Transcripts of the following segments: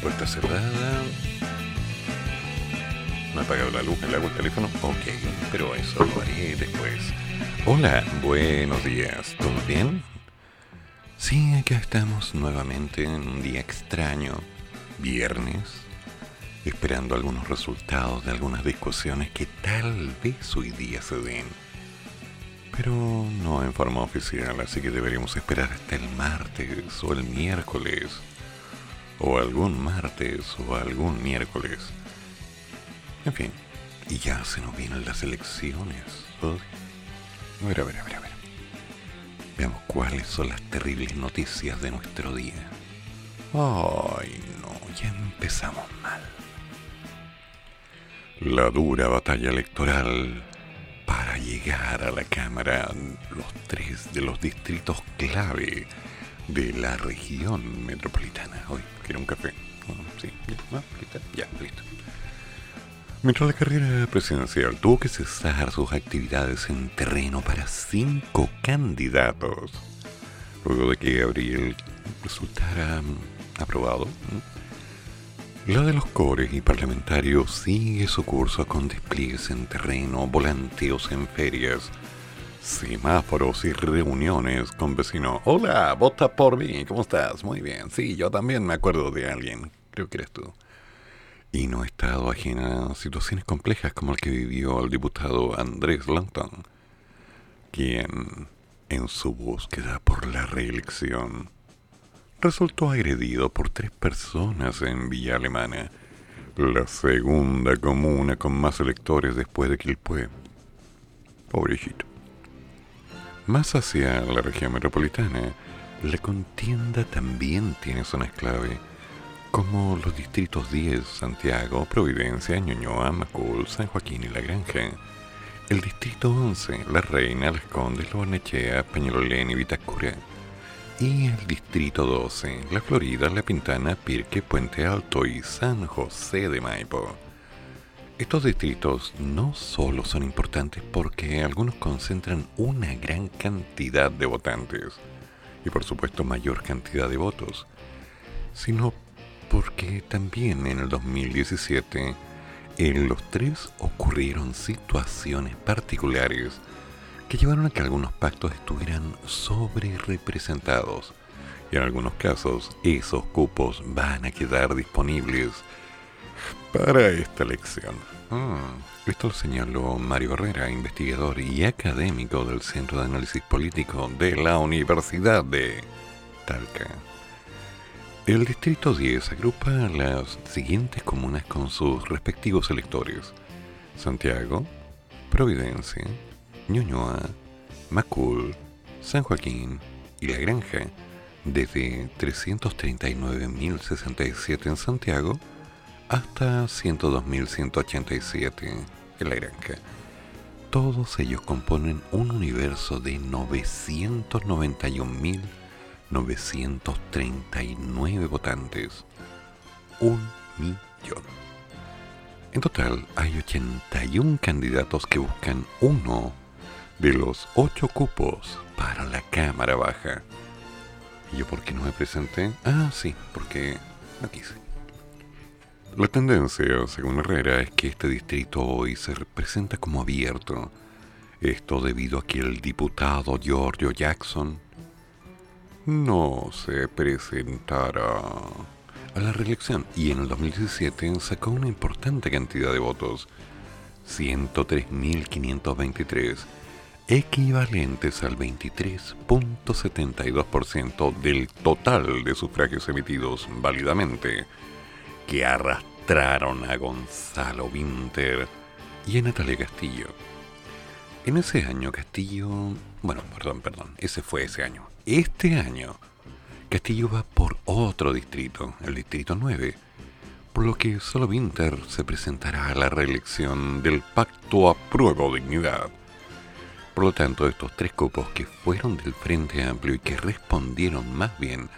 Puerta cerrada. ¿No ha apagado la luz, el agua, el teléfono? Ok, pero eso lo haré después. Hola, buenos días. ¿Todo bien? Sí, acá estamos nuevamente en un día extraño. Viernes. Esperando algunos resultados de algunas discusiones que tal vez hoy día se den. Pero no en forma oficial, así que deberíamos esperar hasta el martes o el miércoles. O algún martes o algún miércoles en fin, y ya se nos vienen las elecciones. A ver, a ver, a ver, a ver. Veamos cuáles son las terribles noticias de nuestro día. Ay, no, ya empezamos mal. La dura batalla electoral para llegar a la Cámara, los tres de los distritos clave de la región metropolitana. Hoy, ¿quiero un café? sí, ya, ya, listo. Mientras la carrera presidencial tuvo que cesar sus actividades en terreno para cinco candidatos, luego de que Gabriel resultara mm, aprobado, la de los cores y parlamentarios sigue su curso con despliegues en terreno, volanteos en ferias, semáforos y reuniones con vecinos. Hola, vota por mí, ¿cómo estás? Muy bien, sí, yo también me acuerdo de alguien, creo que eres tú y no he estado ajena a situaciones complejas como el que vivió el diputado Andrés Langton, quien, en su búsqueda por la reelección, resultó agredido por tres personas en Villa Alemana, la segunda comuna con más electores después de Quilpué. Pobrecito. Más hacia la región metropolitana, la contienda también tiene zonas clave como los distritos 10, Santiago, Providencia, Ñuñoa, Macul, San Joaquín y La Granja. El distrito 11, La Reina, Las Condes, Lobarnechea, Peñalolén y Vitacura. Y el distrito 12, La Florida, La Pintana, Pirque, Puente Alto y San José de Maipo. Estos distritos no solo son importantes porque algunos concentran una gran cantidad de votantes y por supuesto mayor cantidad de votos, sino porque también en el 2017 en los tres ocurrieron situaciones particulares que llevaron a que algunos pactos estuvieran sobre representados y en algunos casos esos cupos van a quedar disponibles para esta elección. Ah, esto lo señaló Mario Herrera, investigador y académico del Centro de Análisis Político de la Universidad de Talca. El Distrito 10 agrupa las siguientes comunas con sus respectivos electores. Santiago, Providencia, Ñuñoa, Macul, San Joaquín y La Granja, desde 339.067 en Santiago hasta 102.187 en La Granja. Todos ellos componen un universo de 991.000 939 votantes. Un millón. En total hay 81 candidatos que buscan uno de los ocho cupos para la Cámara Baja. ¿Y yo por qué no me presenté? Ah, sí, porque no quise. La tendencia, según Herrera, es que este distrito hoy se presenta como abierto. Esto debido a que el diputado Giorgio Jackson no se presentara a la reelección y en el 2017 sacó una importante cantidad de votos, 103.523, equivalentes al 23.72% del total de sufragios emitidos válidamente, que arrastraron a Gonzalo Winter y a Natalia Castillo. En ese año Castillo, bueno, perdón, perdón, ese fue ese año este año, Castillo va por otro distrito, el distrito 9, por lo que solo Winter se presentará a la reelección del Pacto a Prueba Dignidad. Por lo tanto, estos tres cupos que fueron del Frente Amplio y que respondieron más bien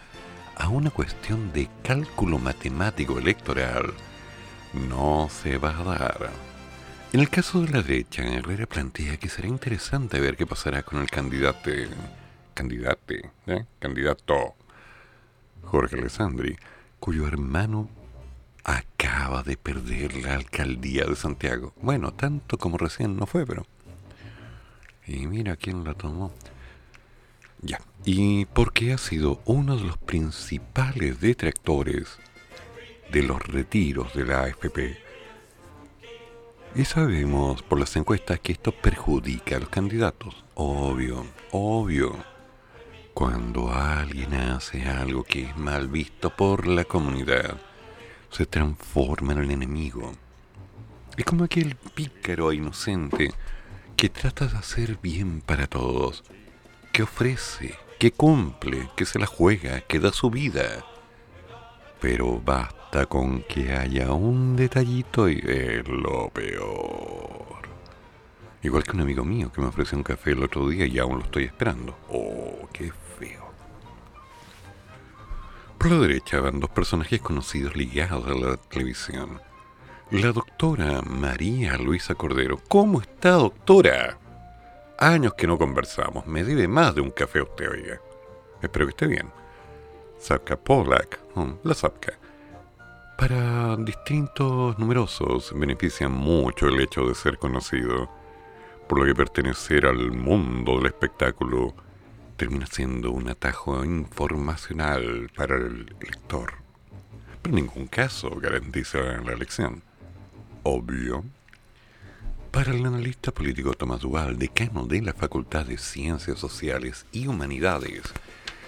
a una cuestión de cálculo matemático electoral, no se va a dar. En el caso de la derecha, Herrera plantea que será interesante ver qué pasará con el candidato, ¿eh? candidato Jorge Alessandri, cuyo hermano acaba de perder la alcaldía de Santiago. Bueno, tanto como recién no fue, pero... Y mira quién la tomó. Ya. Y porque ha sido uno de los principales detractores de los retiros de la AFP. Y sabemos por las encuestas que esto perjudica a los candidatos. Obvio, obvio. Cuando alguien hace algo que es mal visto por la comunidad, se transforma en el enemigo. Es como aquel pícaro inocente que trata de hacer bien para todos, que ofrece, que cumple, que se la juega, que da su vida. Pero basta con que haya un detallito y es lo peor. Igual que un amigo mío que me ofreció un café el otro día y aún lo estoy esperando. Oh, qué por la derecha van dos personajes conocidos ligados a la televisión. La doctora María Luisa Cordero. ¿Cómo está, doctora? Años que no conversamos. Me debe más de un café usted, oiga. Espero que esté bien. Sapka Polak. Mm, la Sapka. Para distintos numerosos beneficia mucho el hecho de ser conocido, por lo que pertenecer al mundo del espectáculo termina siendo un atajo informacional para el lector. Pero en ningún caso garantiza la elección. Obvio. Para el analista político Tomás Duval, decano de la Facultad de Ciencias Sociales y Humanidades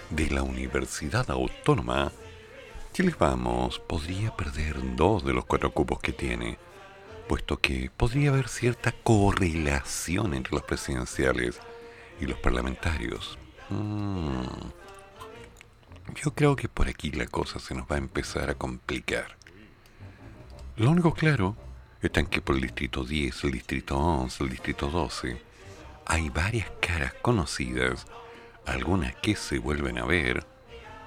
de la Universidad Autónoma, Chile Vamos podría perder dos de los cuatro cupos que tiene, puesto que podría haber cierta correlación entre los presidenciales y los parlamentarios. Mm. Yo creo que por aquí la cosa se nos va a empezar a complicar. Lo único claro está en que por el distrito 10, el distrito 11, el distrito 12, hay varias caras conocidas, algunas que se vuelven a ver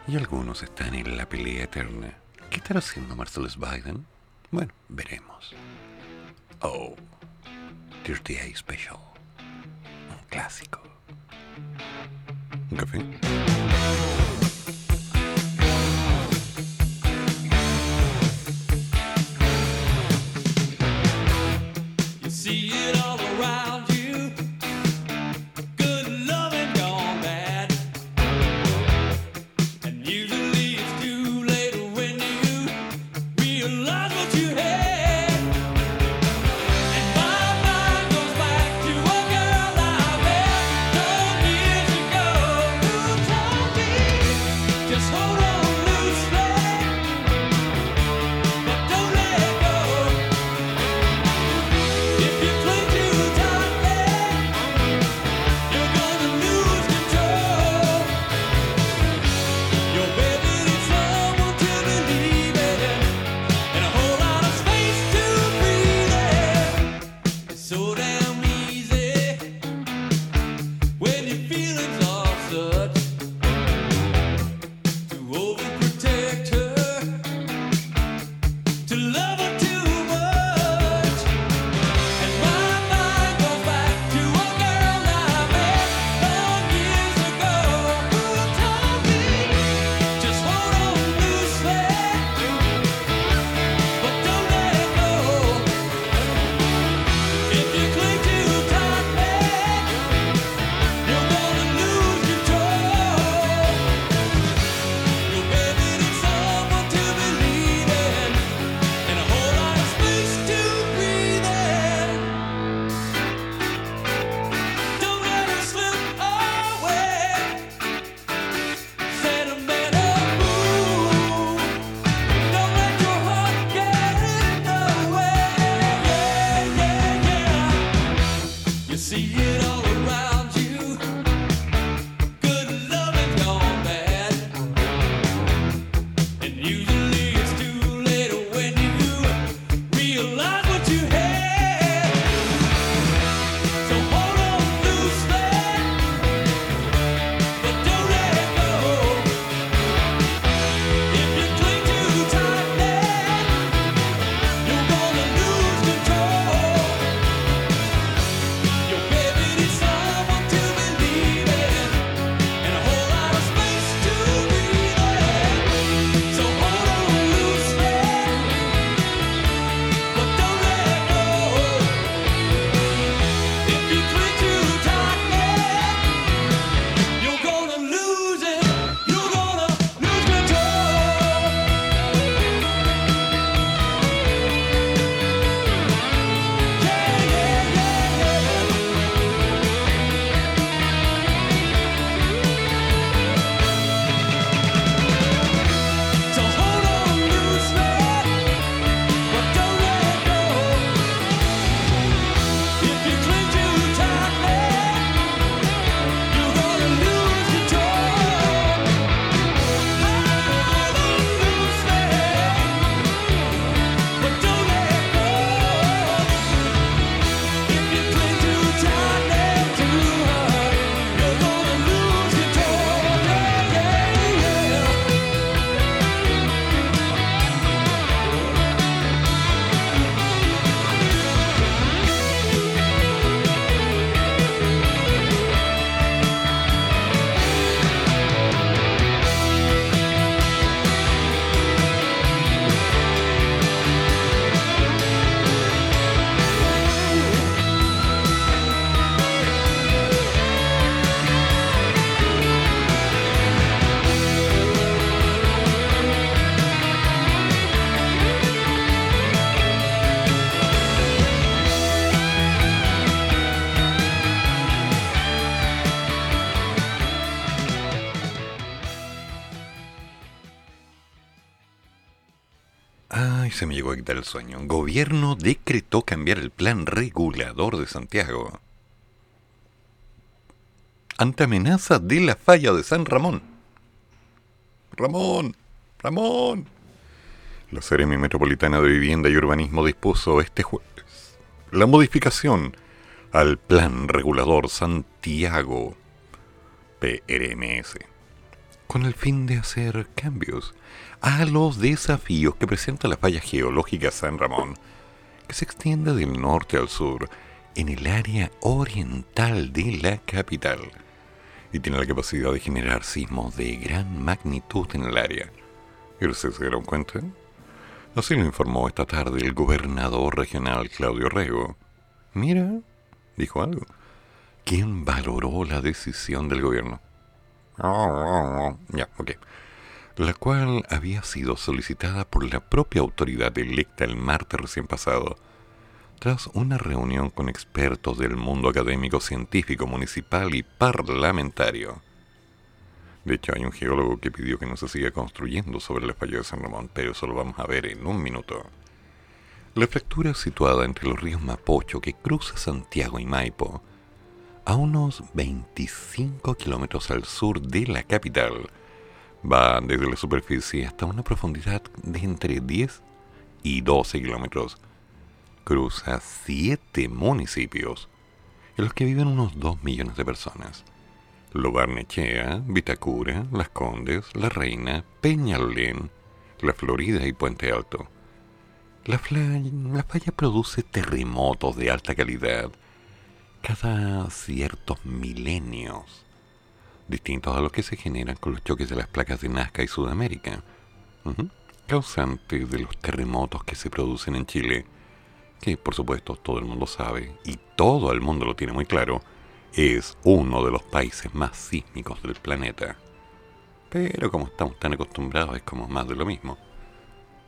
y algunos están en la pelea eterna. ¿Qué estará haciendo Marcellus Biden? Bueno, veremos. Oh, Dirty A Special. Un clásico. Un café. Se me llegó a quitar el sueño. Gobierno decretó cambiar el plan regulador de Santiago. Ante amenaza de la falla de San Ramón. Ramón, Ramón. La Seremi Metropolitana de Vivienda y Urbanismo dispuso este jueves la modificación al Plan Regulador Santiago PRMS con el fin de hacer cambios a los desafíos que presenta la falla geológica San Ramón, que se extiende del norte al sur en el área oriental de la capital y tiene la capacidad de generar sismos de gran magnitud en el área. ¿Y ustedes se dieron cuenta? Así lo informó esta tarde el gobernador regional Claudio Rego. Mira, dijo algo. ¿Quién valoró la decisión del gobierno? Ya, ok. La cual había sido solicitada por la propia autoridad electa el martes recién pasado, tras una reunión con expertos del mundo académico, científico, municipal y parlamentario. De hecho, hay un geólogo que pidió que no se siga construyendo sobre la falla de San Ramón, pero eso lo vamos a ver en un minuto. La fractura situada entre los ríos Mapocho que cruza Santiago y Maipo a unos 25 kilómetros al sur de la capital. Va desde la superficie hasta una profundidad de entre 10 y 12 kilómetros. Cruza 7 municipios, en los que viven unos 2 millones de personas. Lobarnechea, Vitacura, Las Condes, La Reina, Peñalolén, La Florida y Puente Alto. La, la falla produce terremotos de alta calidad cada ciertos milenios, distintos a los que se generan con los choques de las placas de Nazca y Sudamérica, causantes de los terremotos que se producen en Chile, que por supuesto todo el mundo sabe y todo el mundo lo tiene muy claro, es uno de los países más sísmicos del planeta. Pero como estamos tan acostumbrados es como más de lo mismo.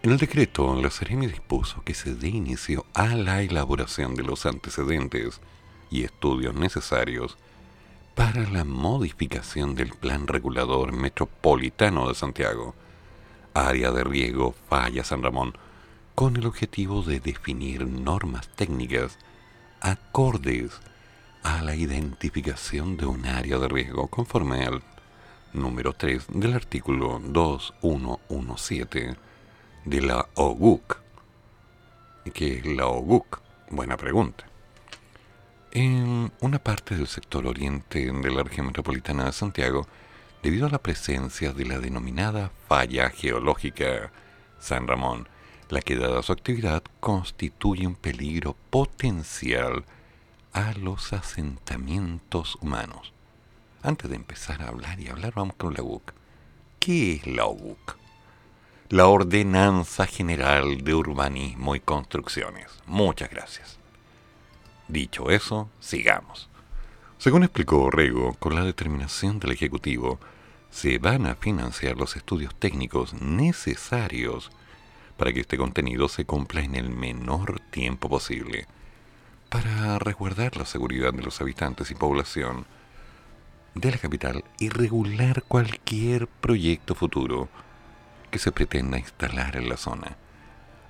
En el decreto, la Seremi dispuso que se dé inicio a la elaboración de los antecedentes y estudios necesarios para la modificación del Plan Regulador Metropolitano de Santiago, área de riego Falla San Ramón, con el objetivo de definir normas técnicas acordes a la identificación de un área de riesgo conforme al número 3 del artículo 2117 de la OGUC. ¿Qué es la OGUC? Buena pregunta. En una parte del sector oriente de la región metropolitana de Santiago, debido a la presencia de la denominada falla geológica San Ramón, la que dada su actividad constituye un peligro potencial a los asentamientos humanos. Antes de empezar a hablar y hablar, vamos con la UC. ¿Qué es la UC? La Ordenanza General de Urbanismo y Construcciones. Muchas gracias. Dicho eso, sigamos. Según explicó Orrego, con la determinación del Ejecutivo, se van a financiar los estudios técnicos necesarios para que este contenido se cumpla en el menor tiempo posible, para resguardar la seguridad de los habitantes y población de la capital y regular cualquier proyecto futuro que se pretenda instalar en la zona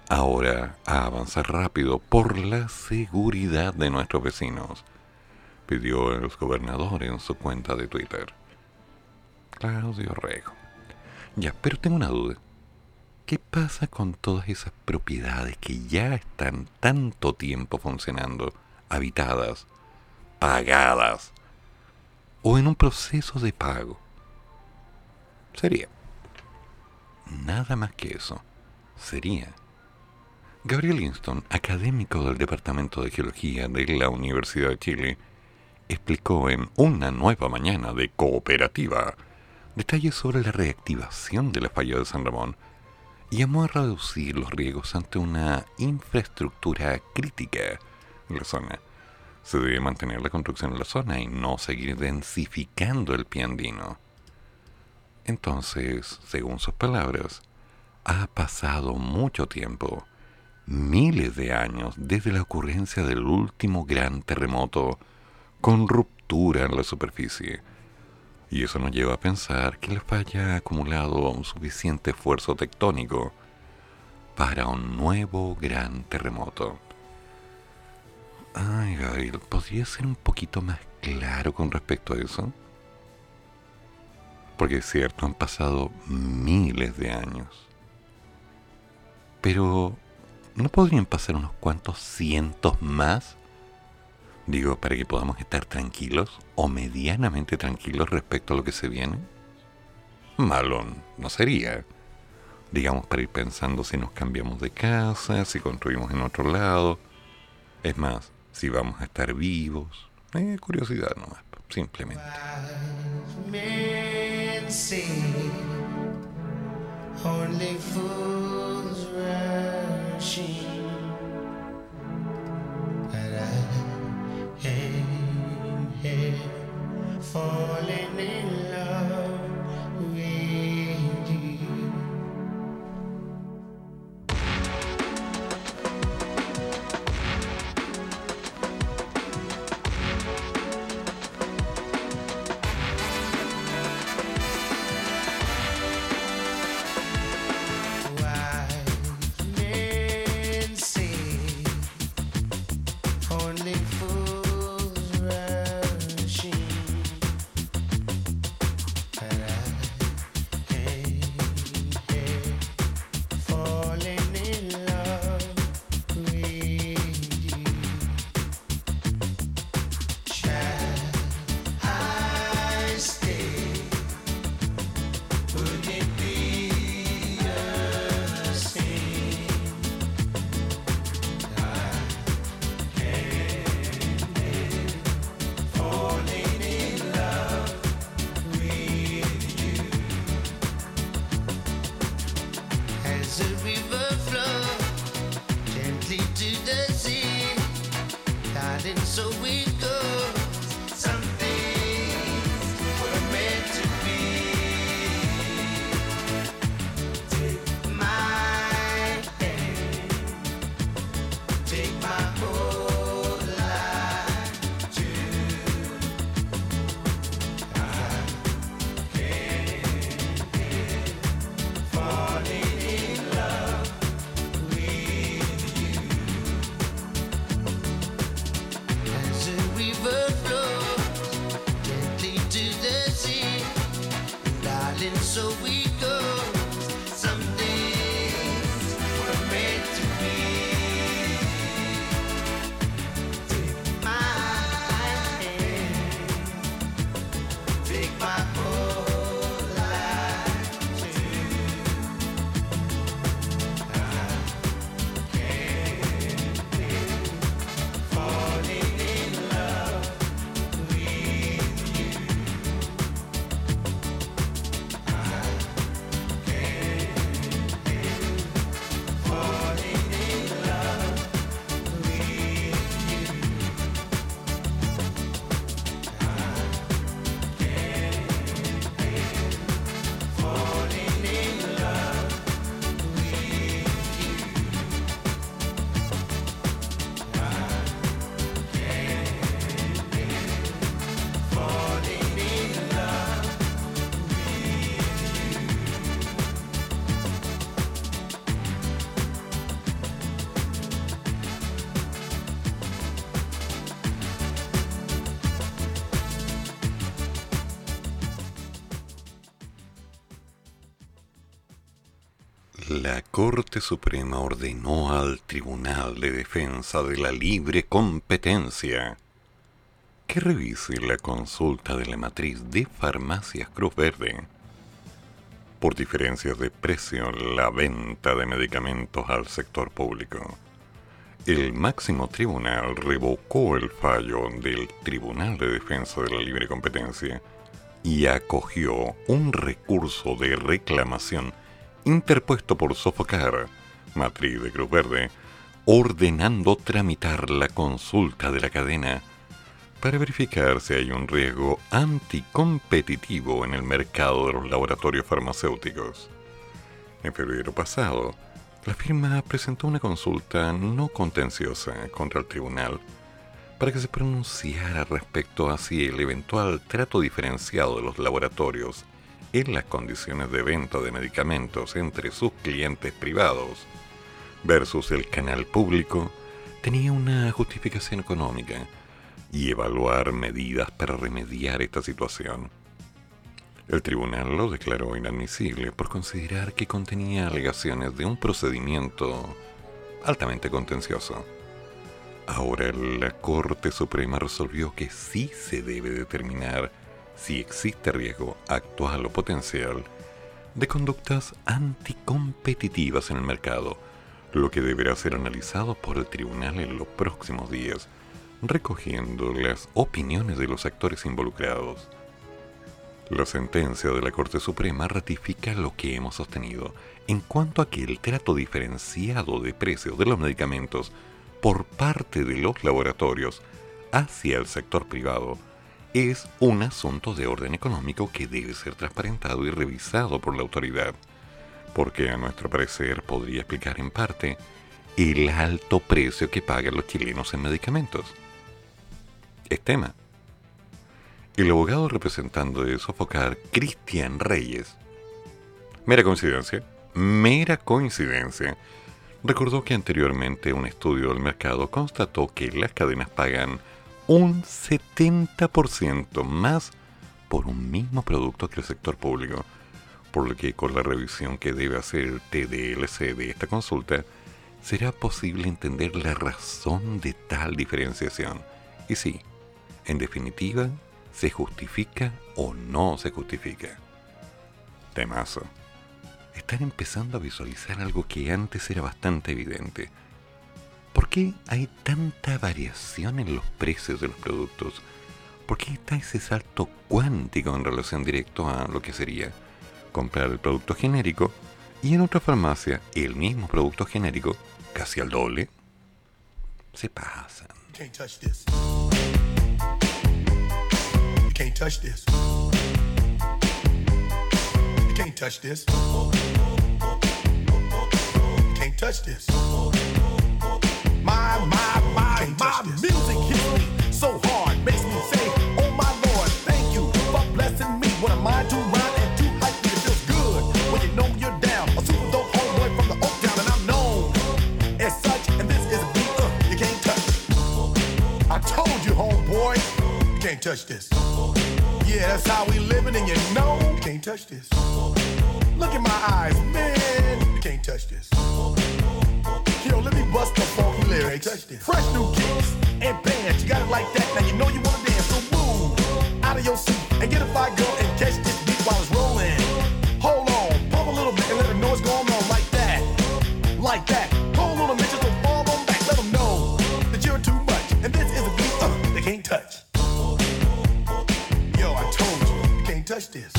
ahora a avanzar rápido por la seguridad de nuestros vecinos, pidió el gobernador en su cuenta de Twitter. Claudio Rego. Ya, pero tengo una duda. ¿Qué pasa con todas esas propiedades que ya están tanto tiempo funcionando, habitadas, pagadas, o en un proceso de pago? Sería. Nada más que eso. Sería Gabriel Linston, académico del Departamento de Geología de la Universidad de Chile, explicó en Una nueva mañana de cooperativa detalles sobre la reactivación de la falla de San Ramón y llamó a reducir los riesgos ante una infraestructura crítica en la zona. Se debe mantener la construcción en la zona y no seguir densificando el piandino. Entonces, según sus palabras, ha pasado mucho tiempo miles de años desde la ocurrencia del último gran terremoto con ruptura en la superficie. Y eso nos lleva a pensar que la falla ha acumulado un suficiente esfuerzo tectónico para un nuevo gran terremoto. Ay, Gabriel, ¿podría ser un poquito más claro con respecto a eso? Porque es cierto, han pasado miles de años. Pero, ¿no podrían pasar unos cuantos cientos más? Digo, para que podamos estar tranquilos o medianamente tranquilos respecto a lo que se viene. Malo no sería. Digamos, para ir pensando si nos cambiamos de casa, si construimos en otro lado. Es más, si vamos a estar vivos. Eh, curiosidad nomás, simplemente. Falling in love La Corte Suprema ordenó al Tribunal de Defensa de la Libre Competencia que revise la consulta de la matriz de Farmacias Cruz Verde por diferencias de precio en la venta de medicamentos al sector público. El máximo tribunal revocó el fallo del Tribunal de Defensa de la Libre Competencia y acogió un recurso de reclamación interpuesto por Sofocar, matriz de Cruz Verde, ordenando tramitar la consulta de la cadena para verificar si hay un riesgo anticompetitivo en el mercado de los laboratorios farmacéuticos. En febrero pasado, la firma presentó una consulta no contenciosa contra el tribunal para que se pronunciara respecto a si el eventual trato diferenciado de los laboratorios en las condiciones de venta de medicamentos entre sus clientes privados versus el canal público tenía una justificación económica y evaluar medidas para remediar esta situación. El tribunal lo declaró inadmisible por considerar que contenía alegaciones de un procedimiento altamente contencioso. Ahora la Corte Suprema resolvió que sí se debe determinar si existe riesgo actual o potencial de conductas anticompetitivas en el mercado, lo que deberá ser analizado por el tribunal en los próximos días, recogiendo las opiniones de los actores involucrados. La sentencia de la Corte Suprema ratifica lo que hemos sostenido en cuanto a que el trato diferenciado de precios de los medicamentos por parte de los laboratorios hacia el sector privado es un asunto de orden económico que debe ser transparentado y revisado por la autoridad, porque a nuestro parecer podría explicar en parte el alto precio que pagan los chilenos en medicamentos. Es tema. El abogado representando de Sofocar, Cristian Reyes, mera coincidencia, mera coincidencia, recordó que anteriormente un estudio del mercado constató que las cadenas pagan un 70% más por un mismo producto que el sector público, por lo que con la revisión que debe hacer el TDLC de esta consulta, será posible entender la razón de tal diferenciación. Y sí, en definitiva, se justifica o no se justifica. Temazo. Están empezando a visualizar algo que antes era bastante evidente ¿Por qué hay tanta variación en los precios de los productos? ¿Por qué está ese salto cuántico en relación directo a lo que sería comprar el producto genérico y en otra farmacia el mismo producto genérico, casi al doble? Se pasan. can't touch this. can't touch this. can't touch this. can't touch this. Music hits me so hard, makes me say, Oh my Lord, thank you for blessing me. What am I to rhyme and to hype me? It feels good when you know you're down. A super dope homeboy from the Oak Town, and I'm known as such. And this is a beat uh, you can't touch. I told you, homeboy, you can't touch this. Yeah, that's how we living, and you know you can't touch this. Look in my eyes, man, you can't touch this. Bust the funky lyrics. Fresh new kicks and bands. You got it like that. Now you know you wanna dance. So move out of your seat and get a fire girl and catch this beat while it's rolling. Hold on, pump a little bit and let know what's going on like that. Like that. On a minute, just don't fall on back. Let them know that you're too much. And this is a beat uh, they can't touch. Yo, I told you, you can't touch this.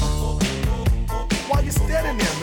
Why you standing there, man?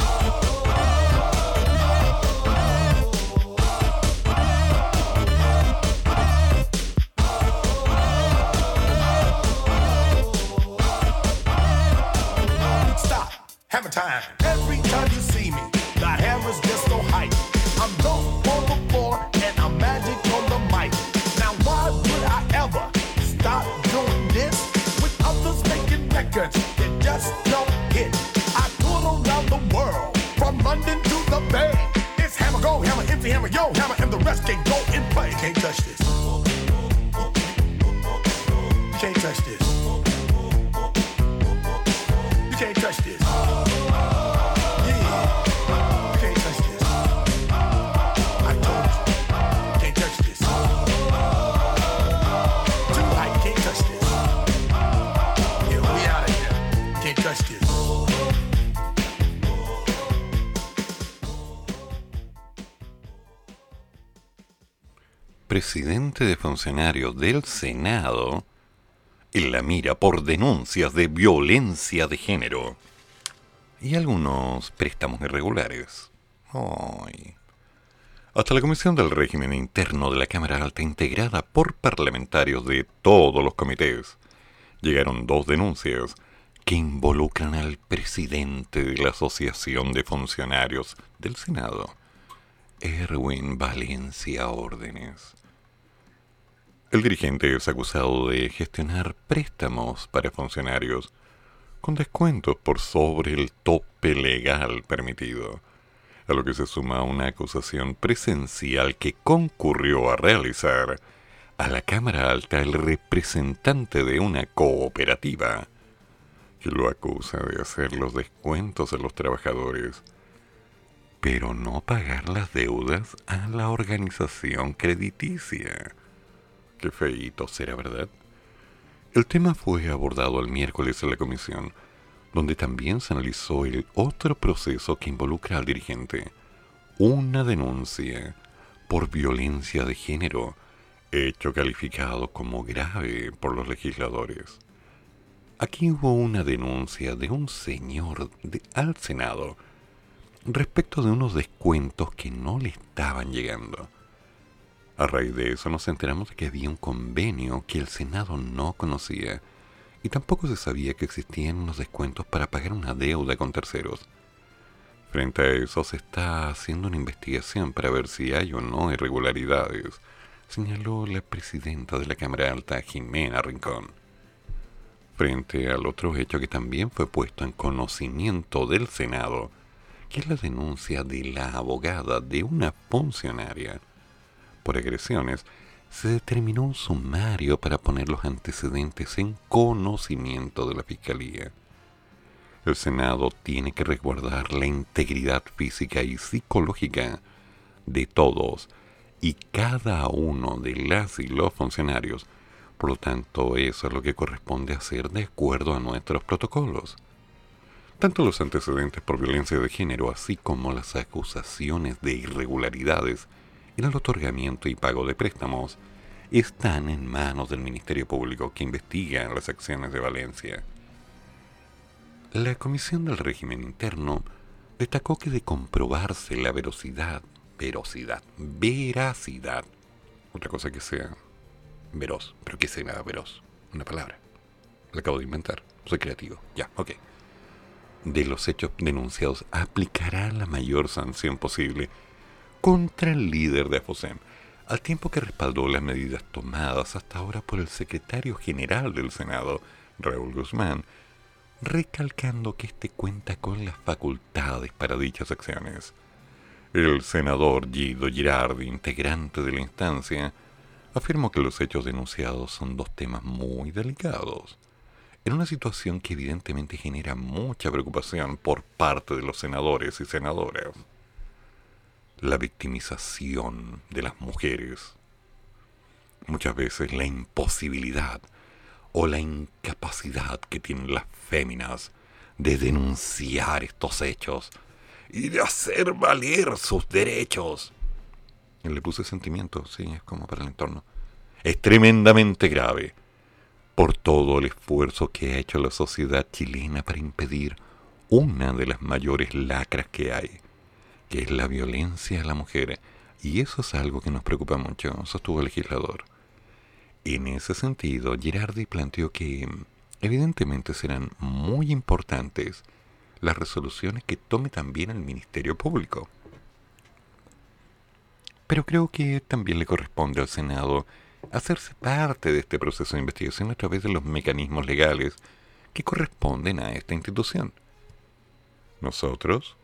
Presidente de funcionarios del Senado en la mira por denuncias de violencia de género. Y algunos préstamos irregulares. Hasta la Comisión del Régimen Interno de la Cámara Alta, integrada por parlamentarios de todos los comités, llegaron dos denuncias que involucran al presidente de la Asociación de Funcionarios del Senado, Erwin Valencia Órdenes. El dirigente es acusado de gestionar préstamos para funcionarios con descuentos por sobre el tope legal permitido, a lo que se suma una acusación presencial que concurrió a realizar a la Cámara Alta el representante de una cooperativa, que lo acusa de hacer los descuentos a los trabajadores, pero no pagar las deudas a la organización crediticia. Qué feíto será, ¿verdad? El tema fue abordado el miércoles en la comisión, donde también se analizó el otro proceso que involucra al dirigente, una denuncia por violencia de género, hecho calificado como grave por los legisladores. Aquí hubo una denuncia de un señor al Senado respecto de unos descuentos que no le estaban llegando. A raíz de eso nos enteramos de que había un convenio que el Senado no conocía y tampoco se sabía que existían unos descuentos para pagar una deuda con terceros. Frente a eso se está haciendo una investigación para ver si hay o no irregularidades, señaló la presidenta de la Cámara Alta, Jimena Rincón. Frente al otro hecho que también fue puesto en conocimiento del Senado, que es la denuncia de la abogada de una funcionaria por agresiones, se determinó un sumario para poner los antecedentes en conocimiento de la Fiscalía. El Senado tiene que resguardar la integridad física y psicológica de todos y cada uno de las y los funcionarios. Por lo tanto, eso es lo que corresponde hacer de acuerdo a nuestros protocolos. Tanto los antecedentes por violencia de género, así como las acusaciones de irregularidades en el otorgamiento y pago de préstamos, están en manos del Ministerio Público que investiga las acciones de Valencia. La Comisión del Régimen Interno destacó que de comprobarse la verosidad, verosidad, veracidad, otra cosa que sea veroz, pero que sea veroz, una palabra. La acabo de inventar, soy creativo, ya, ok. De los hechos denunciados aplicará la mayor sanción posible contra el líder de AFOSEM, al tiempo que respaldó las medidas tomadas hasta ahora por el secretario general del Senado, Raúl Guzmán, recalcando que éste cuenta con las facultades para dichas acciones. El senador Guido Girardi, integrante de la instancia, afirmó que los hechos denunciados son dos temas muy delicados, en una situación que evidentemente genera mucha preocupación por parte de los senadores y senadoras. La victimización de las mujeres, muchas veces la imposibilidad o la incapacidad que tienen las féminas de denunciar estos hechos y de hacer valer sus derechos. Le puse sentimiento, sí, es como para el entorno. Es tremendamente grave por todo el esfuerzo que ha hecho la sociedad chilena para impedir una de las mayores lacras que hay, que es la violencia a la mujer. Y eso es algo que nos preocupa mucho, sostuvo el legislador. En ese sentido, Girardi planteó que evidentemente serán muy importantes las resoluciones que tome también el Ministerio Público. Pero creo que también le corresponde al Senado hacerse parte de este proceso de investigación a través de los mecanismos legales que corresponden a esta institución. Nosotros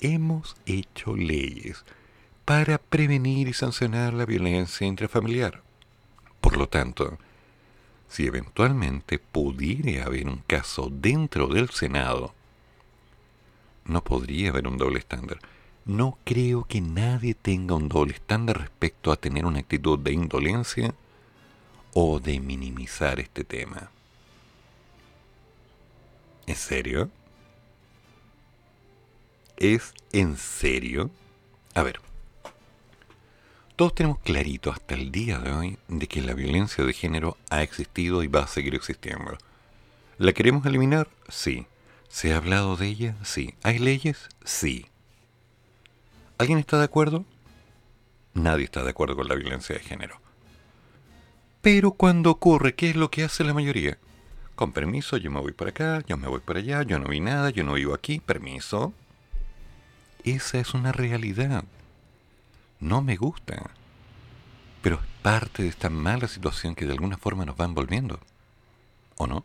hemos hecho leyes para prevenir y sancionar la violencia intrafamiliar. Por lo tanto, si eventualmente pudiera haber un caso dentro del Senado, no podría haber un doble estándar. No creo que nadie tenga un doble estándar respecto a tener una actitud de indolencia o de minimizar este tema. ¿En serio? ¿Es en serio? A ver, todos tenemos clarito hasta el día de hoy de que la violencia de género ha existido y va a seguir existiendo. ¿La queremos eliminar? Sí. ¿Se ha hablado de ella? Sí. ¿Hay leyes? Sí. ¿Alguien está de acuerdo? Nadie está de acuerdo con la violencia de género. Pero cuando ocurre, ¿qué es lo que hace la mayoría? Con permiso, yo me voy para acá, yo me voy para allá, yo no vi nada, yo no vivo aquí, permiso. Esa es una realidad. No me gusta. Pero es parte de esta mala situación que de alguna forma nos va envolviendo. ¿O no?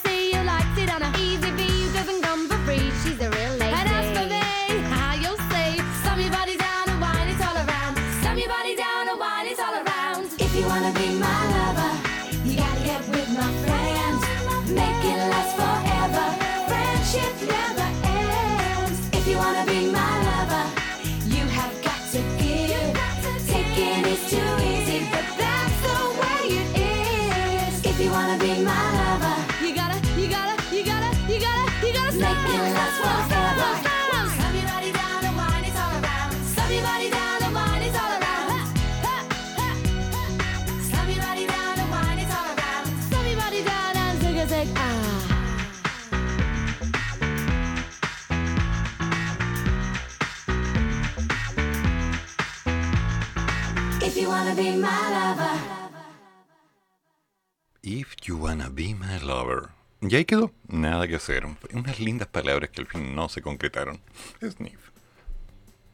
Y ahí quedó, nada que hacer. Unas lindas palabras que al fin no se concretaron. Sniff.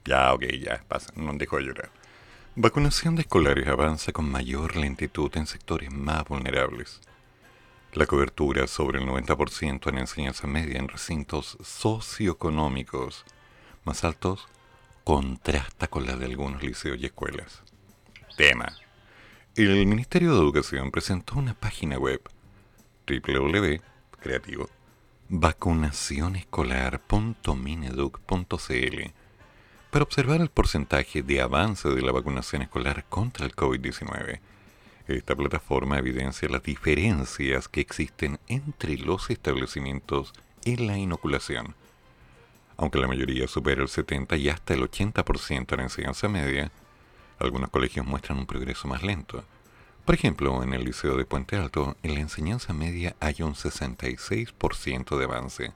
Ya, ok, ya, pasa, no dejo de llorar. Vacunación de escolares avanza con mayor lentitud en sectores más vulnerables. La cobertura sobre el 90% en enseñanza media en recintos socioeconómicos más altos contrasta con la de algunos liceos y escuelas. Tema. El Ministerio de Educación presentó una página web www creativo vacunacionescolar.mineduc.cl para observar el porcentaje de avance de la vacunación escolar contra el COVID-19 esta plataforma evidencia las diferencias que existen entre los establecimientos en la inoculación. Aunque la mayoría supera el 70 y hasta el 80% en la enseñanza media, algunos colegios muestran un progreso más lento. Por ejemplo, en el Liceo de Puente Alto, en la enseñanza media hay un 66% de avance,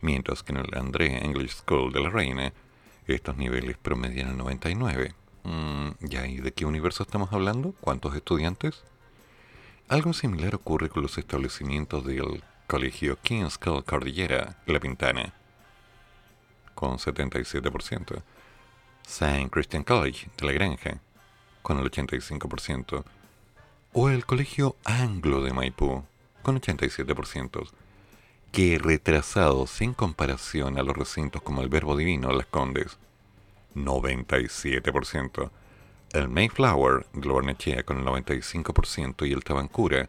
mientras que en el André English School de la Reina, estos niveles promedian el 99%. Mm, ¿Ya y de qué universo estamos hablando? ¿Cuántos estudiantes? Algo similar ocurre con los establecimientos del Colegio King's School Cordillera, La Pintana, con 77%. St. Christian College de La Granja, con el 85%. O el Colegio Anglo de Maipú, con 87%. Que retrasados en comparación a los recintos como el Verbo Divino, Las Condes, 97%. El Mayflower de con el 95% y el Tabancura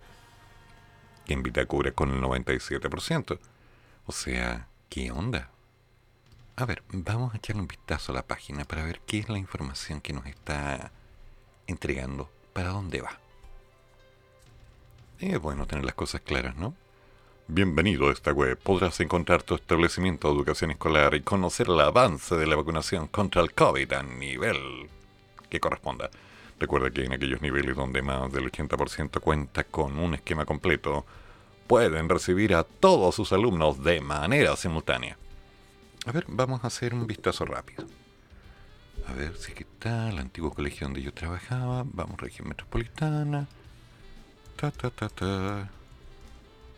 en Vitacura con el 97%. O sea, ¿qué onda? A ver, vamos a echarle un vistazo a la página para ver qué es la información que nos está entregando, para dónde va. Es bueno tener las cosas claras, ¿no? Bienvenido a esta web. Podrás encontrar tu establecimiento de educación escolar y conocer el avance de la vacunación contra el COVID a nivel que corresponda. Recuerda que en aquellos niveles donde más del 80% cuenta con un esquema completo, pueden recibir a todos sus alumnos de manera simultánea. A ver, vamos a hacer un vistazo rápido. A ver si aquí está el antiguo colegio donde yo trabajaba. Vamos, región metropolitana. Ta, ta, ta, ta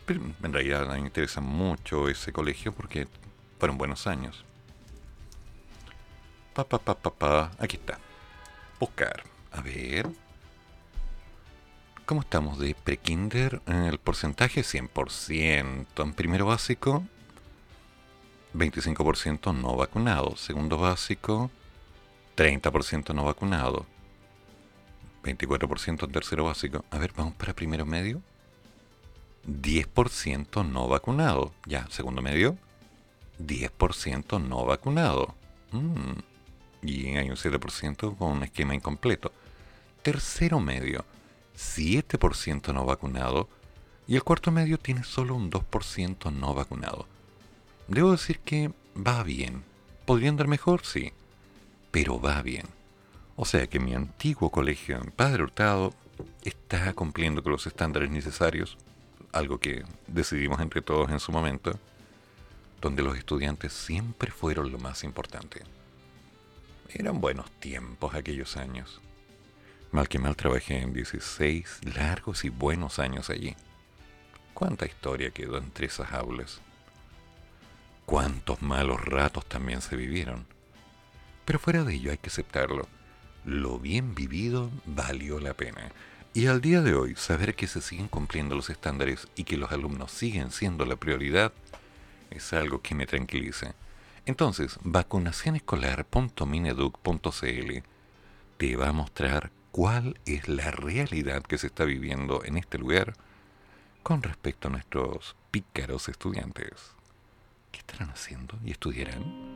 en realidad me interesa mucho ese colegio porque fueron buenos años. Pa, pa, pa, pa, pa. Aquí está. Buscar. A ver. ¿Cómo estamos de prekinder? El porcentaje 100%. En primero básico, 25% no vacunado. Segundo básico, 30% no vacunado. 24% en tercero básico. A ver, vamos para primero medio. 10% no vacunado. Ya, segundo medio, 10% no vacunado. Mm. Y hay un 7% con un esquema incompleto. Tercero medio, 7% no vacunado. Y el cuarto medio tiene solo un 2% no vacunado. Debo decir que va bien. ¿Podría andar mejor? Sí. Pero va bien. O sea que mi antiguo colegio en Padre Hurtado está cumpliendo con los estándares necesarios algo que decidimos entre todos en su momento, donde los estudiantes siempre fueron lo más importante. Eran buenos tiempos aquellos años. Mal que mal trabajé en 16 largos y buenos años allí. Cuánta historia quedó entre esas aulas. Cuántos malos ratos también se vivieron. Pero fuera de ello hay que aceptarlo. Lo bien vivido valió la pena. Y al día de hoy, saber que se siguen cumpliendo los estándares y que los alumnos siguen siendo la prioridad es algo que me tranquiliza. Entonces, vacunacionescolar.mineduc.cl te va a mostrar cuál es la realidad que se está viviendo en este lugar con respecto a nuestros pícaros estudiantes. ¿Qué estarán haciendo y estudiarán?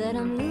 that I'm losing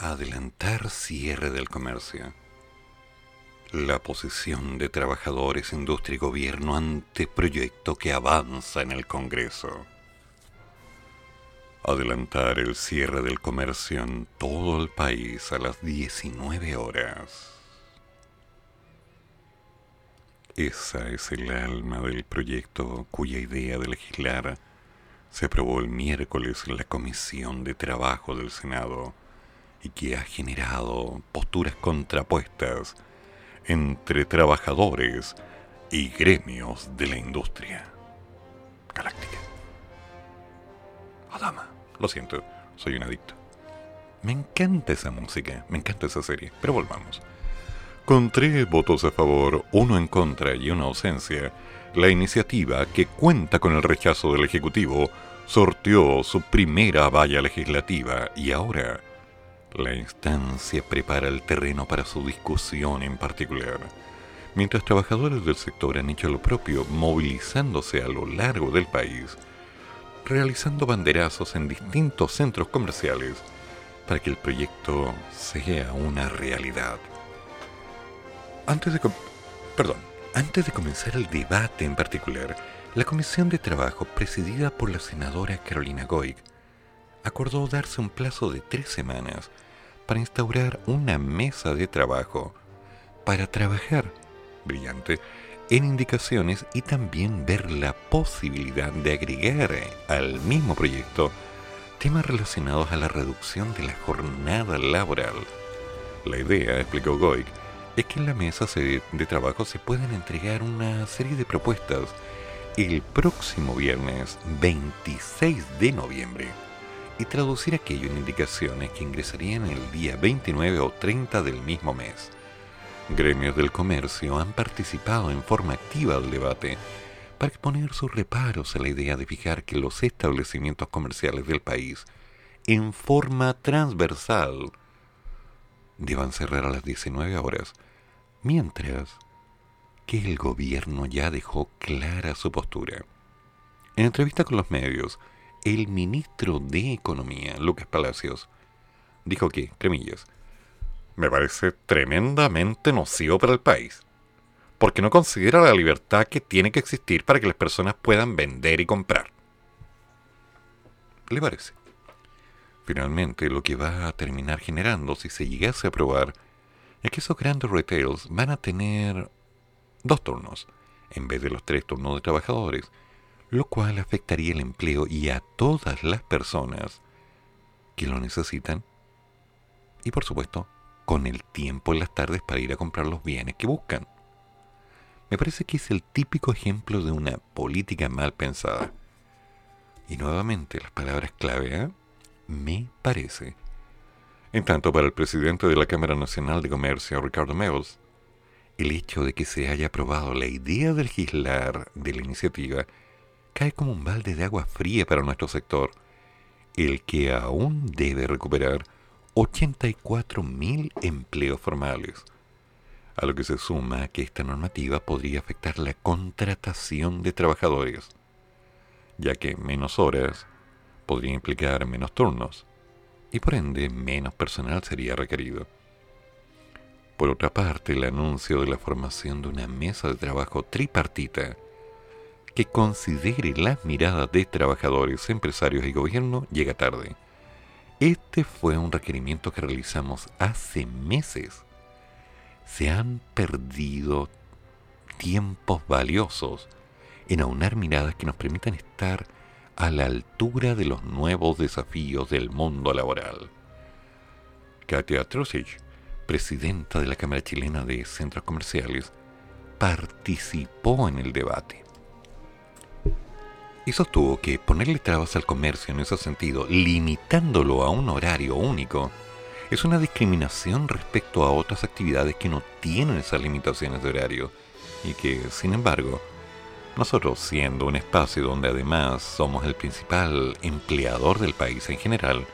adelantar cierre del comercio. La posición de trabajadores, industria y gobierno ante proyecto que avanza en el Congreso. Adelantar el cierre del comercio en todo el país a las 19 horas. Esa es el alma del proyecto cuya idea de legislar se aprobó el miércoles en la Comisión de Trabajo del Senado y que ha generado posturas contrapuestas entre trabajadores y gremios de la industria galáctica. Adama, lo siento, soy un adicto. Me encanta esa música, me encanta esa serie, pero volvamos. Con tres votos a favor, uno en contra y una ausencia, la iniciativa, que cuenta con el rechazo del Ejecutivo, sorteó su primera valla legislativa y ahora la instancia prepara el terreno para su discusión en particular, mientras trabajadores del sector han hecho lo propio, movilizándose a lo largo del país, realizando banderazos en distintos centros comerciales para que el proyecto sea una realidad. Antes de, perdón, antes de comenzar el debate en particular, la Comisión de Trabajo, presidida por la senadora Carolina Goig, acordó darse un plazo de tres semanas para instaurar una mesa de trabajo para trabajar, brillante, en indicaciones y también ver la posibilidad de agregar al mismo proyecto temas relacionados a la reducción de la jornada laboral. La idea, explicó Goik, es que en la mesa de trabajo se pueden entregar una serie de propuestas el próximo viernes 26 de noviembre y traducir aquello en indicaciones que ingresarían el día 29 o 30 del mismo mes. Gremios del comercio han participado en forma activa del debate para exponer sus reparos a la idea de fijar que los establecimientos comerciales del país, en forma transversal, deban cerrar a las 19 horas, mientras que el gobierno ya dejó clara su postura. En entrevista con los medios, el ministro de Economía, Lucas Palacios, dijo que, cremillas, me parece tremendamente nocivo para el país, porque no considera la libertad que tiene que existir para que las personas puedan vender y comprar. ¿Le parece? Finalmente, lo que va a terminar generando, si se llegase a aprobar, es que esos grandes retails van a tener dos turnos, en vez de los tres turnos de trabajadores, lo cual afectaría el empleo y a todas las personas que lo necesitan y por supuesto con el tiempo en las tardes para ir a comprar los bienes que buscan. Me parece que es el típico ejemplo de una política mal pensada. Y nuevamente las palabras clave, ¿eh? me parece. En tanto, para el presidente de la Cámara Nacional de Comercio, Ricardo Meos, el hecho de que se haya aprobado la idea de legislar de la iniciativa cae como un balde de agua fría para nuestro sector, el que aún debe recuperar 84.000 empleos formales, a lo que se suma que esta normativa podría afectar la contratación de trabajadores, ya que menos horas podría implicar menos turnos, y por ende menos personal sería requerido. Por otra parte, el anuncio de la formación de una mesa de trabajo tripartita que considere las miradas de trabajadores, empresarios y gobierno llega tarde. Este fue un requerimiento que realizamos hace meses. Se han perdido tiempos valiosos en aunar miradas que nos permitan estar a la altura de los nuevos desafíos del mundo laboral. Katia Trusich presidenta de la Cámara Chilena de Centros Comerciales, participó en el debate. Y sostuvo que ponerle trabas al comercio en ese sentido, limitándolo a un horario único, es una discriminación respecto a otras actividades que no tienen esas limitaciones de horario y que, sin embargo, nosotros siendo un espacio donde además somos el principal empleador del país en general,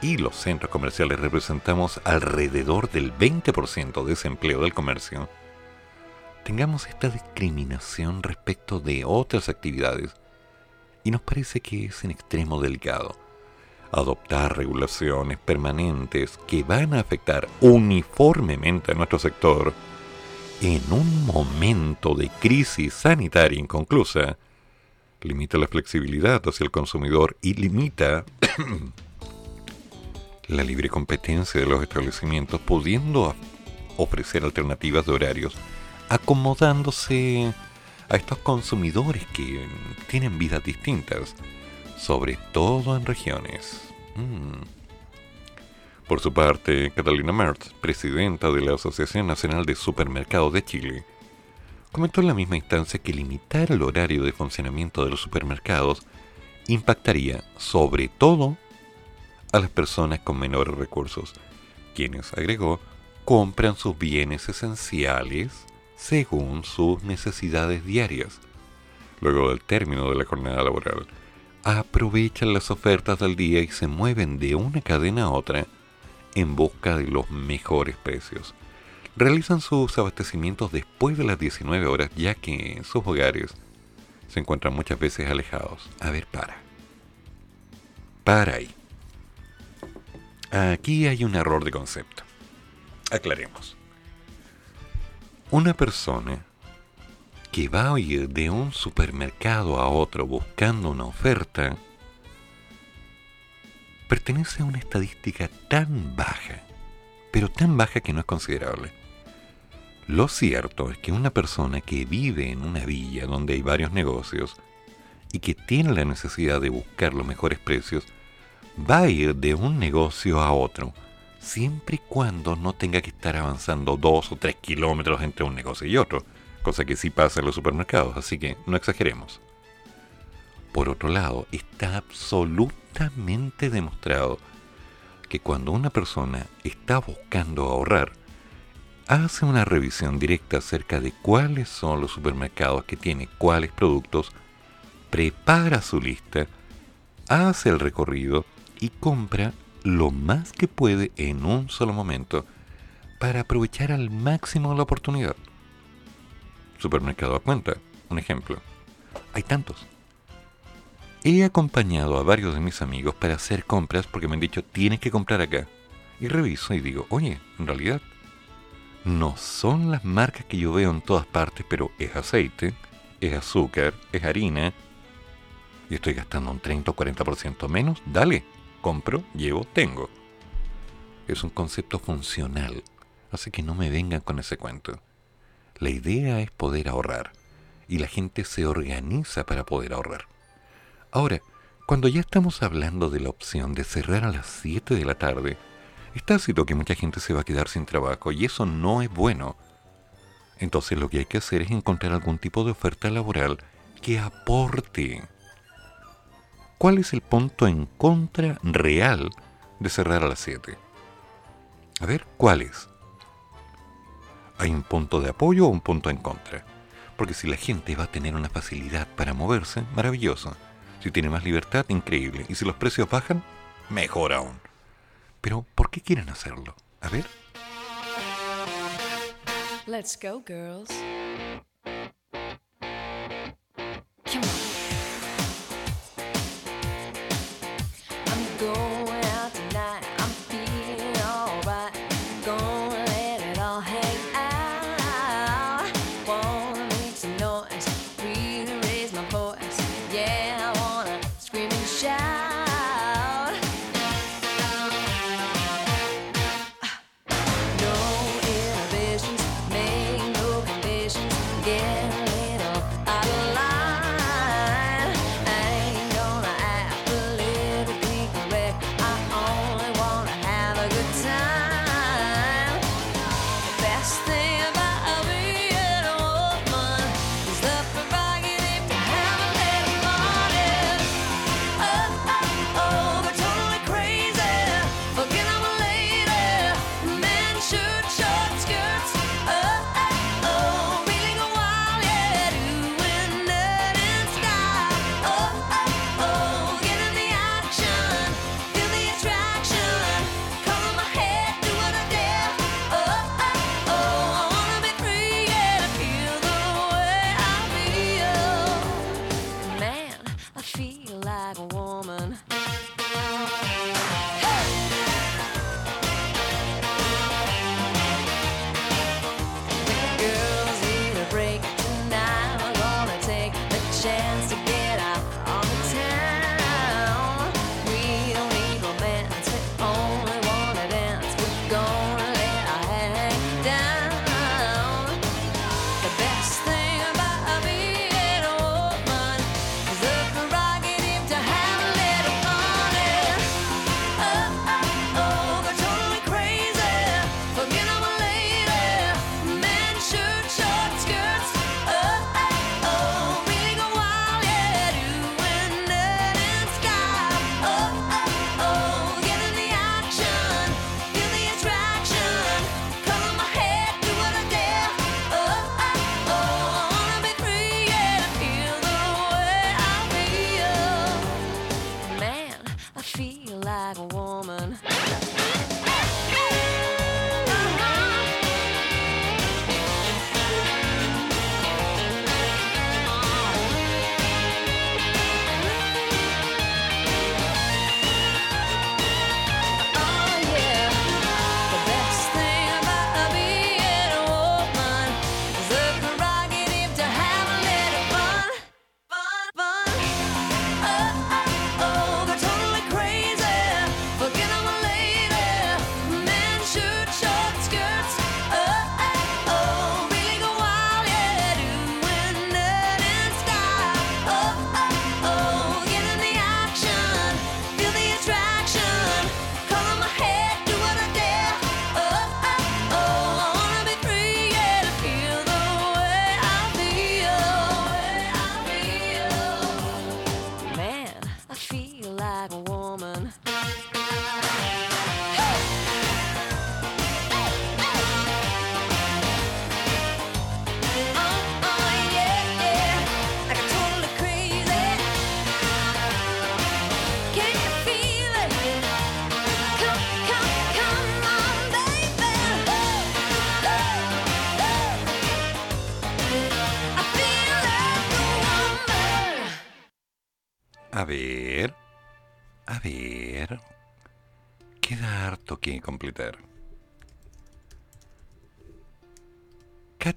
y los centros comerciales representamos alrededor del 20% de ese empleo del comercio, tengamos esta discriminación respecto de otras actividades y nos parece que es en extremo delicado. Adoptar regulaciones permanentes que van a afectar uniformemente a nuestro sector en un momento de crisis sanitaria inconclusa, limita la flexibilidad hacia el consumidor y limita la libre competencia de los establecimientos pudiendo ofrecer alternativas de horarios, acomodándose a estos consumidores que tienen vidas distintas, sobre todo en regiones. Mm. Por su parte, Catalina Mertz, presidenta de la Asociación Nacional de Supermercados de Chile, comentó en la misma instancia que limitar el horario de funcionamiento de los supermercados impactaría sobre todo a las personas con menores recursos, quienes, agregó, compran sus bienes esenciales según sus necesidades diarias. Luego del término de la jornada laboral, aprovechan las ofertas del día y se mueven de una cadena a otra en busca de los mejores precios. Realizan sus abastecimientos después de las 19 horas ya que sus hogares se encuentran muchas veces alejados. A ver, para. Para ahí. Aquí hay un error de concepto. Aclaremos. Una persona que va a ir de un supermercado a otro buscando una oferta pertenece a una estadística tan baja, pero tan baja que no es considerable. Lo cierto es que una persona que vive en una villa donde hay varios negocios y que tiene la necesidad de buscar los mejores precios, va a ir de un negocio a otro, siempre y cuando no tenga que estar avanzando dos o tres kilómetros entre un negocio y otro, cosa que sí pasa en los supermercados, así que no exageremos. Por otro lado, está absolutamente demostrado que cuando una persona está buscando ahorrar, hace una revisión directa acerca de cuáles son los supermercados que tiene cuáles productos, prepara su lista, hace el recorrido y compra lo más que puede en un solo momento para aprovechar al máximo la oportunidad. Supermercado a cuenta, un ejemplo. Hay tantos. He acompañado a varios de mis amigos para hacer compras porque me han dicho tienes que comprar acá. Y reviso y digo, oye, en realidad no son las marcas que yo veo en todas partes, pero es aceite, es azúcar, es harina, y estoy gastando un 30 o 40% menos, dale, compro, llevo, tengo. Es un concepto funcional, así que no me vengan con ese cuento. La idea es poder ahorrar, y la gente se organiza para poder ahorrar. Ahora, cuando ya estamos hablando de la opción de cerrar a las 7 de la tarde, está tácito que mucha gente se va a quedar sin trabajo y eso no es bueno. Entonces lo que hay que hacer es encontrar algún tipo de oferta laboral que aporte. ¿Cuál es el punto en contra real de cerrar a las 7? A ver, ¿cuál es? ¿Hay un punto de apoyo o un punto en contra? Porque si la gente va a tener una facilidad para moverse, maravilloso. Si tiene más libertad, increíble. Y si los precios bajan, mejor aún. Pero, ¿por qué quieren hacerlo? A ver. Let's go, girls. A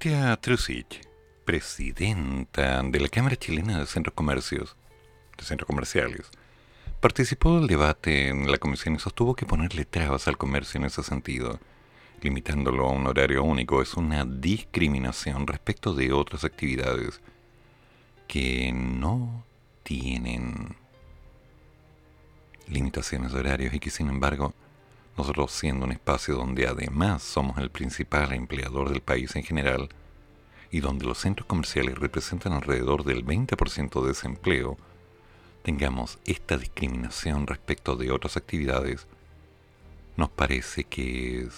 Katia Trusic, presidenta de la Cámara Chilena de Centros Comercios, de Centros Comerciales, participó del debate en la comisión y sostuvo que ponerle trabas al comercio en ese sentido, limitándolo a un horario único, es una discriminación respecto de otras actividades que no tienen limitaciones de horarios y que sin embargo nosotros siendo un espacio donde además somos el principal empleador del país en general y donde los centros comerciales representan alrededor del 20% de desempleo, tengamos esta discriminación respecto de otras actividades, nos parece que es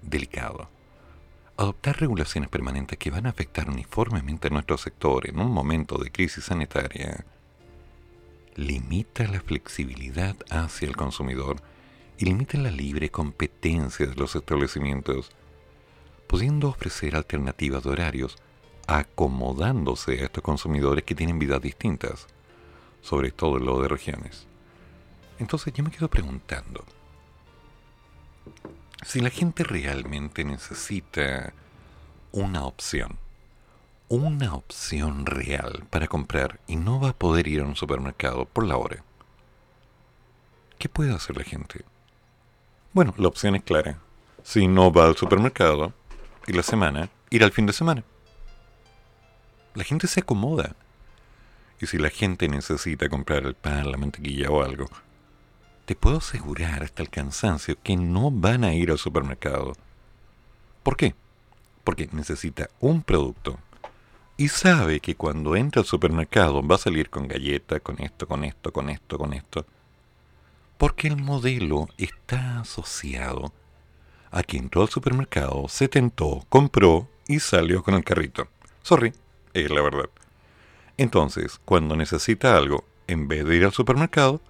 delicado. Adoptar regulaciones permanentes que van a afectar uniformemente a nuestro sector en un momento de crisis sanitaria limita la flexibilidad hacia el consumidor y limita la libre competencia de los establecimientos, pudiendo ofrecer alternativas de horarios, acomodándose a estos consumidores que tienen vidas distintas, sobre todo en lo de regiones. Entonces yo me quedo preguntando, si la gente realmente necesita una opción, una opción real para comprar y no va a poder ir a un supermercado por la hora, ¿qué puede hacer la gente? Bueno, la opción es clara. Si no va al supermercado y la semana, ir al fin de semana. La gente se acomoda. Y si la gente necesita comprar el pan, la mantequilla o algo, te puedo asegurar hasta el cansancio que no van a ir al supermercado. ¿Por qué? Porque necesita un producto y sabe que cuando entra al supermercado va a salir con galleta, con esto, con esto, con esto, con esto porque el modelo está asociado a quien entró al supermercado, se tentó, compró y salió con el carrito. Sorry, es la verdad. Entonces, cuando necesita algo, en vez de ir al supermercado,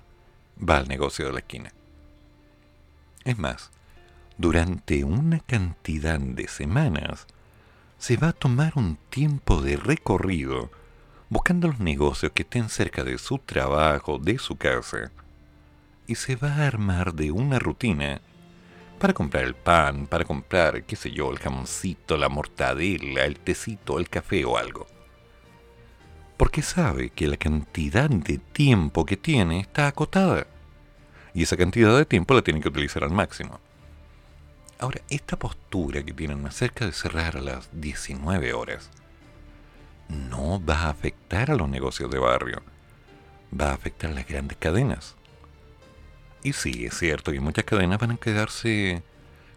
va al negocio de la esquina. Es más, durante una cantidad de semanas, se va a tomar un tiempo de recorrido buscando los negocios que estén cerca de su trabajo, de su casa, y se va a armar de una rutina para comprar el pan, para comprar, qué sé yo, el jamoncito, la mortadela, el tecito, el café o algo. Porque sabe que la cantidad de tiempo que tiene está acotada. Y esa cantidad de tiempo la tiene que utilizar al máximo. Ahora, esta postura que tienen acerca de cerrar a las 19 horas no va a afectar a los negocios de barrio. Va a afectar a las grandes cadenas. Y sí, es cierto que muchas cadenas van a quedarse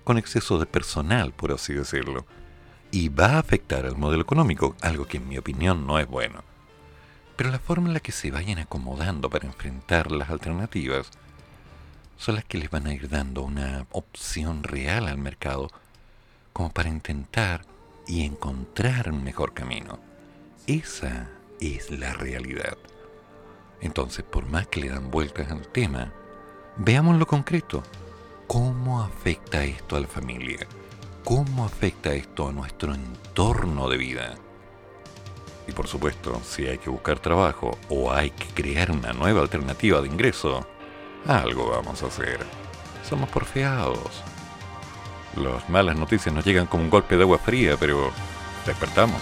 con exceso de personal, por así decirlo. Y va a afectar al modelo económico, algo que en mi opinión no es bueno. Pero la forma en la que se vayan acomodando para enfrentar las alternativas son las que les van a ir dando una opción real al mercado como para intentar y encontrar un mejor camino. Esa es la realidad. Entonces, por más que le dan vueltas al tema, Veamos lo concreto. ¿Cómo afecta esto a la familia? ¿Cómo afecta esto a nuestro entorno de vida? Y por supuesto, si hay que buscar trabajo o hay que crear una nueva alternativa de ingreso, algo vamos a hacer. Somos porfeados. Las malas noticias nos llegan como un golpe de agua fría, pero despertamos.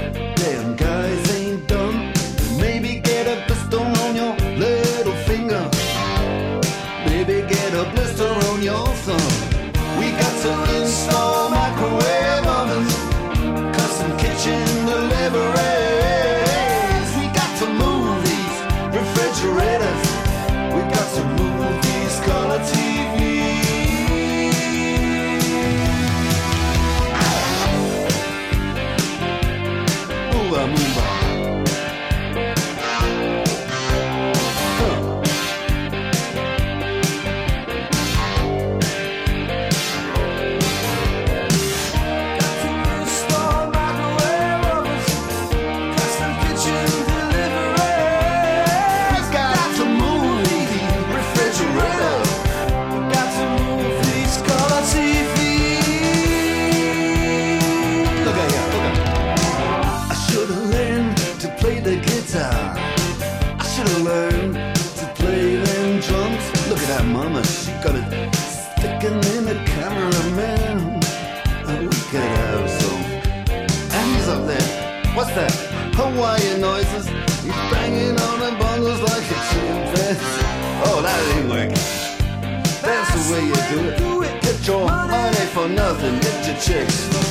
Do it. Get your money for nothing. Get your chicks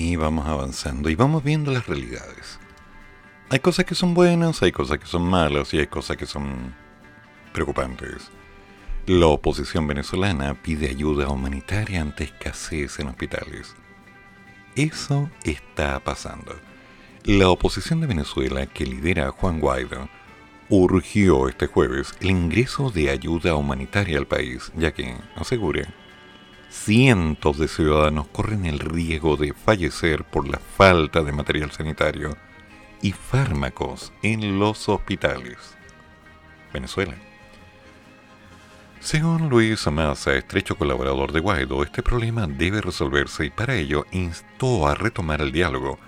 Así vamos avanzando y vamos viendo las realidades. Hay cosas que son buenas, hay cosas que son malas y hay cosas que son preocupantes. La oposición venezolana pide ayuda humanitaria ante escasez en hospitales. Eso está pasando. La oposición de Venezuela, que lidera Juan Guaidó, urgió este jueves el ingreso de ayuda humanitaria al país, ya que, asegura, cientos de ciudadanos corren el riesgo de fallecer por la falta de material sanitario y fármacos en los hospitales. Venezuela. Según Luis Amasa, estrecho colaborador de Guaidó, este problema debe resolverse y para ello instó a retomar el diálogo,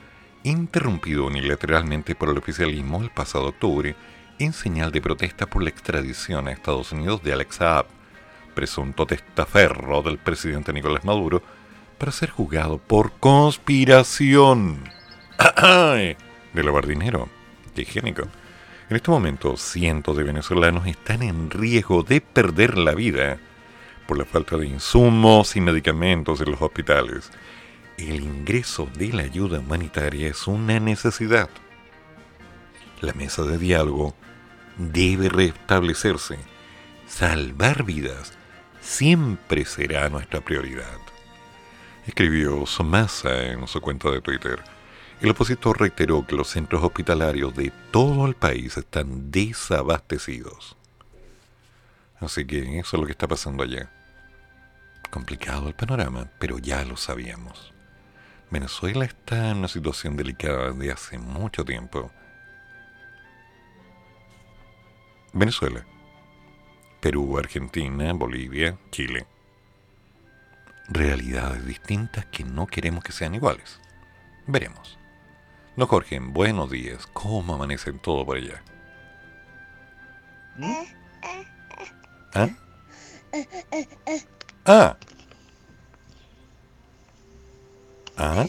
interrumpido unilateralmente por el oficialismo el pasado octubre en señal de protesta por la extradición a Estados Unidos de Alex Saab, presunto testaferro del presidente Nicolás Maduro, para ser juzgado por conspiración de lavar dinero. Qué higiénico. En este momento, cientos de venezolanos están en riesgo de perder la vida por la falta de insumos y medicamentos en los hospitales. El ingreso de la ayuda humanitaria es una necesidad. La mesa de diálogo debe restablecerse. Salvar vidas siempre será nuestra prioridad. Escribió Somasa en su cuenta de Twitter. El opositor reiteró que los centros hospitalarios de todo el país están desabastecidos. Así que eso es lo que está pasando allá. Complicado el panorama, pero ya lo sabíamos. Venezuela está en una situación delicada desde hace mucho tiempo. Venezuela, Perú, Argentina, Bolivia, Chile. Realidades distintas que no queremos que sean iguales. Veremos. No, Jorge, buenos días. ¿Cómo amanecen todo por allá? ¿Ah? Ah. Ah.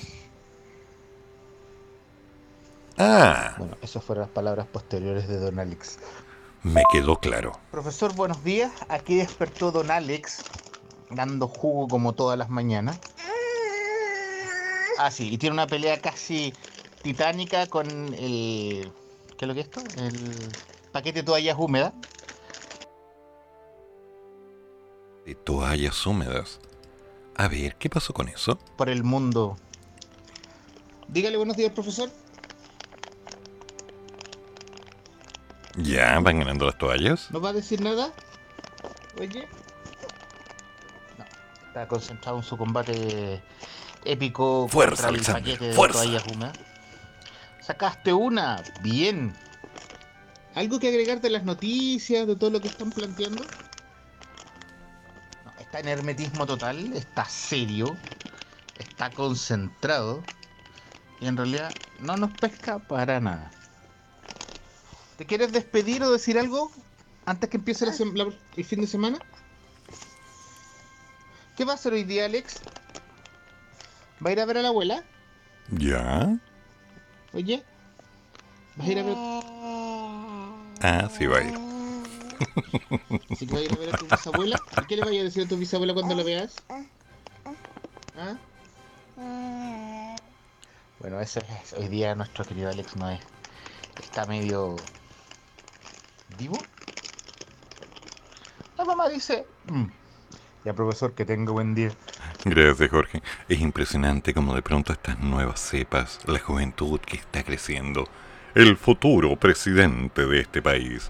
Ah. Bueno, esas fueron las palabras posteriores de Don Alex. Me quedó claro. Profesor, buenos días. Aquí despertó Don Alex, dando jugo como todas las mañanas. Ah, sí, y tiene una pelea casi titánica con el... ¿Qué es lo que es esto? El paquete de toallas húmedas. De toallas húmedas. A ver, ¿qué pasó con eso? por el mundo. Dígale buenos días, profesor. ¿Ya van ganando las toallas? ¿No va a decir nada? Oye. No, está concentrado en su combate épico Fuerza, contra el Alexander, paquete de fuerza. toallas húmedas. Sacaste una, bien. ¿Algo que agregar de las noticias, de todo lo que están planteando? No, está en hermetismo total, está serio, está concentrado y en realidad no nos pesca para nada. ¿Te quieres despedir o decir algo antes que empiece la la- el fin de semana? ¿Qué va a hacer hoy día, Alex? ¿Va a ir a ver a la abuela? ¿Ya? Oye. ¿Vas a ir a ver, Ah, sí va a ir. así que vas a ir a ver a tu bisabuela? ¿Y qué le vayas a decir a tu bisabuela cuando la veas? ¿Ah? Bueno, ese es, hoy día nuestro querido Alex no es. Está medio. La mamá dice. "Mm, Ya, profesor, que tenga buen día. Gracias, Jorge. Es impresionante como de pronto estas nuevas cepas, la juventud que está creciendo, el futuro presidente de este país,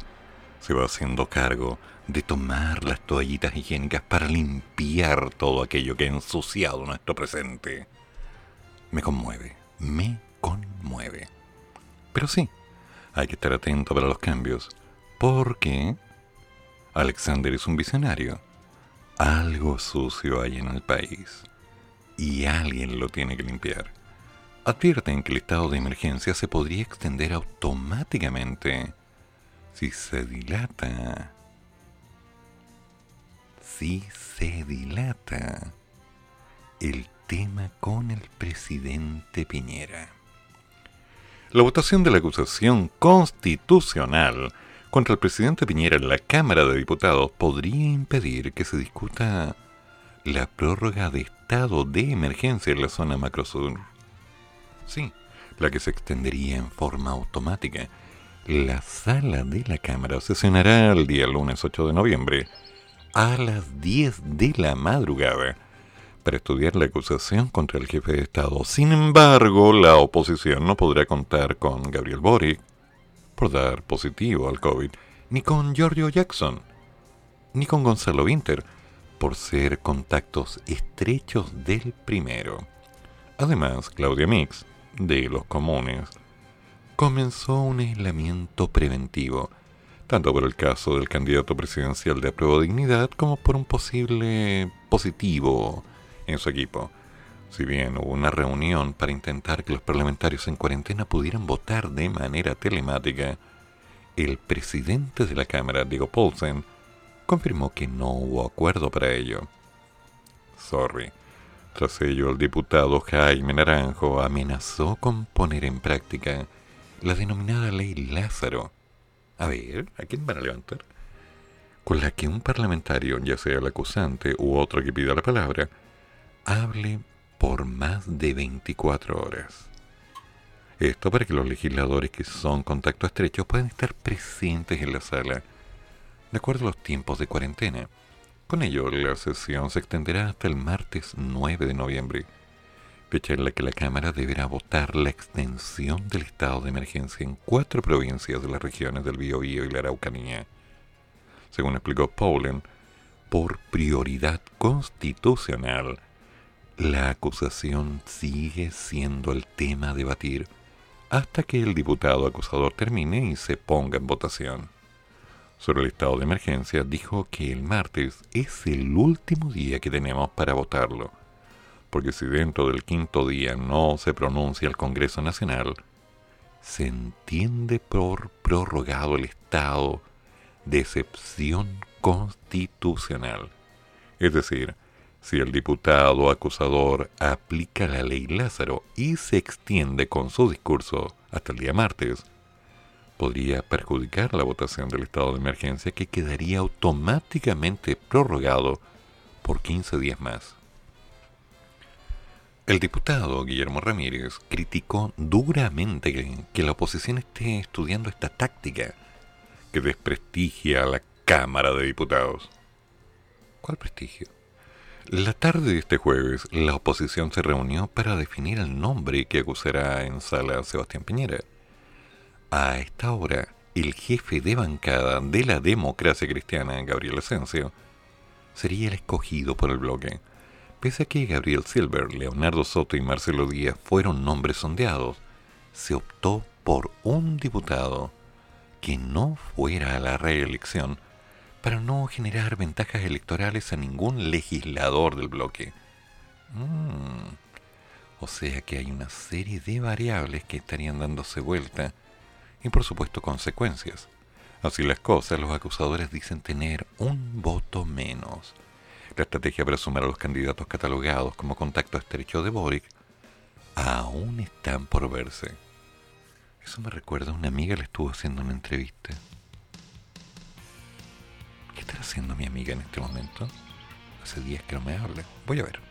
se va haciendo cargo de tomar las toallitas higiénicas para limpiar todo aquello que ha ensuciado nuestro presente. Me conmueve, me conmueve. Pero sí, hay que estar atento para los cambios, porque Alexander es un visionario. Algo sucio hay en el país y alguien lo tiene que limpiar. Advierten que el estado de emergencia se podría extender automáticamente si se dilata. Si se dilata el tema con el presidente Piñera. La votación de la acusación constitucional contra el presidente Piñera la Cámara de Diputados podría impedir que se discuta la prórroga de estado de emergencia en la zona macrosur. Sí, la que se extendería en forma automática. La sala de la Cámara sesionará el día lunes 8 de noviembre a las 10 de la madrugada para estudiar la acusación contra el jefe de Estado. Sin embargo, la oposición no podrá contar con Gabriel Boric por dar positivo al COVID, ni con Giorgio Jackson, ni con Gonzalo Winter por ser contactos estrechos del primero. Además, Claudia Mix, de los comunes, comenzó un aislamiento preventivo, tanto por el caso del candidato presidencial de Apruebo Dignidad como por un posible positivo en su equipo. Si bien hubo una reunión para intentar que los parlamentarios en cuarentena pudieran votar de manera telemática, el presidente de la Cámara, Diego Paulsen, confirmó que no hubo acuerdo para ello. Sorry. Tras ello, el diputado Jaime Naranjo amenazó con poner en práctica la denominada ley Lázaro. A ver, ¿a quién van a levantar? Con la que un parlamentario, ya sea el acusante u otro que pida la palabra, hable por más de 24 horas. Esto para que los legisladores que son contacto estrecho puedan estar presentes en la sala, de acuerdo a los tiempos de cuarentena. Con ello, la sesión se extenderá hasta el martes 9 de noviembre, fecha en la que la Cámara deberá votar la extensión del estado de emergencia en cuatro provincias de las regiones del Biobío y la Araucanía. Según explicó Paulen, por prioridad constitucional, la acusación sigue siendo el tema a debatir hasta que el diputado acusador termine y se ponga en votación. Sobre el estado de emergencia dijo que el martes es el último día que tenemos para votarlo, porque si dentro del quinto día no se pronuncia el Congreso Nacional, se entiende por prorrogado el estado de excepción constitucional. Es decir, si el diputado acusador aplica la ley Lázaro y se extiende con su discurso hasta el día martes, podría perjudicar la votación del estado de emergencia que quedaría automáticamente prorrogado por 15 días más. El diputado Guillermo Ramírez criticó duramente que, la oposición esté estudiando esta táctica que desprestigia a la Cámara de Diputados. ¿Cuál prestigio? La tarde de este jueves, la oposición se reunió para definir el nombre que acusará en sala Sebastián Piñera. A esta hora, el jefe de bancada de la democracia cristiana, Gabriel Asensio, sería el escogido por el bloque. Pese a que Gabriel Silver, Leonardo Soto y Marcelo Díaz fueron nombres sondeados, se optó por un diputado que no fuera a la reelección para no generar ventajas electorales a ningún legislador del bloque. Mm. O sea que hay una serie de variables que estarían dándose vuelta y por supuesto consecuencias. Así las cosas, los acusadores dicen tener un voto menos. La estrategia para sumar a los candidatos catalogados como contacto estrecho de Boric aún están por verse. Eso me recuerda a una amiga le estuvo haciendo una entrevista. ¿Qué estará haciendo mi amiga en este momento? Hace días que no me habla. Voy a ver.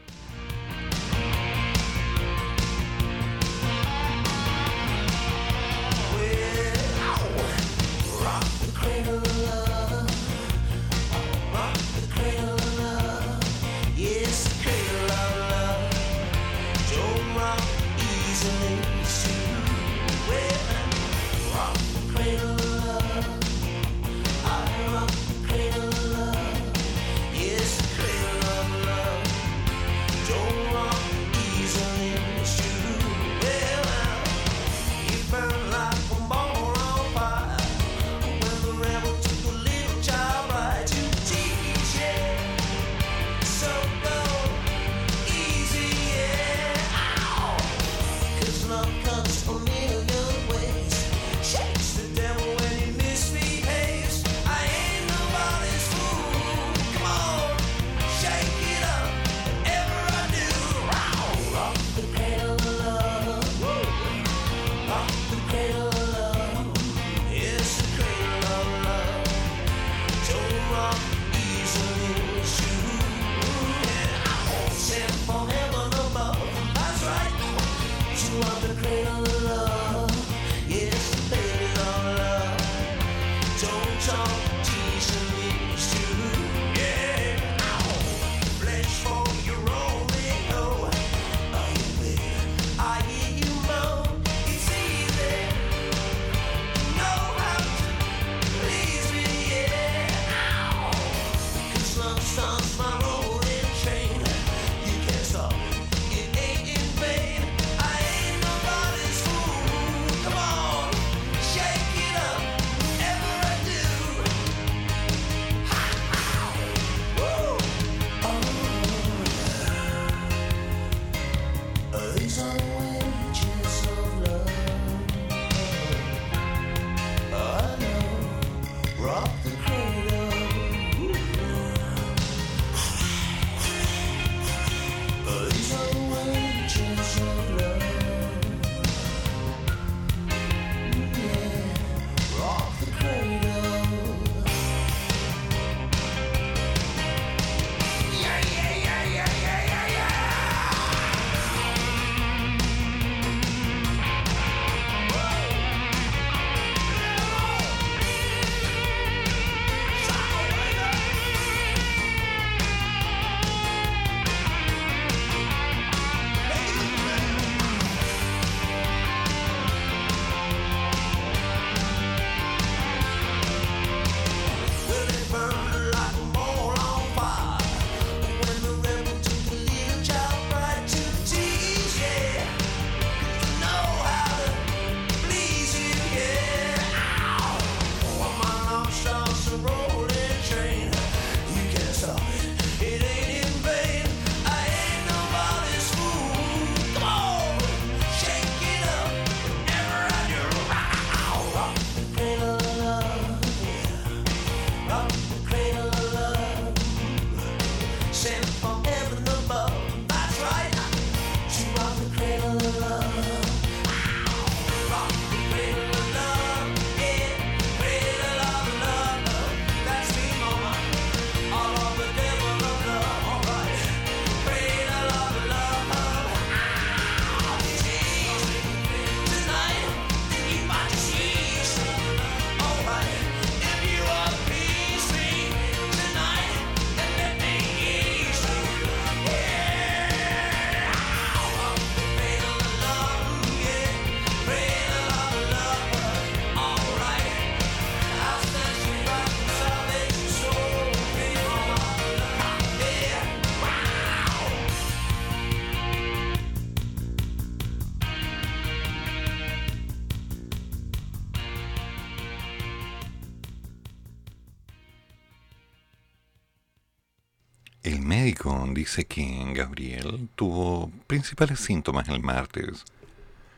dice que Gabriel tuvo principales síntomas el martes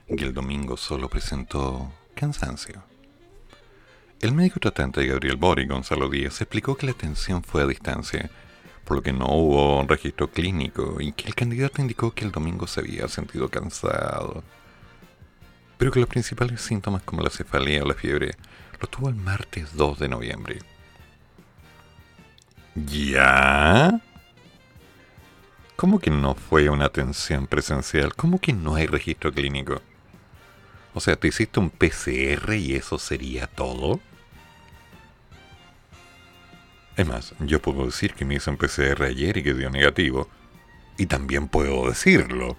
y el domingo solo presentó cansancio. El médico tratante de Gabriel Bori, Gonzalo Díaz, explicó que la atención fue a distancia, por lo que no hubo un registro clínico y que el candidato indicó que el domingo se había sentido cansado, pero que los principales síntomas como la cefalea o la fiebre los tuvo el martes 2 de noviembre. ¿Ya? ¿Cómo que no fue una atención presencial? ¿Cómo que no hay registro clínico? O sea, ¿te hiciste un PCR y eso sería todo? Es más, yo puedo decir que me hice un PCR ayer y que dio negativo. Y también puedo decirlo.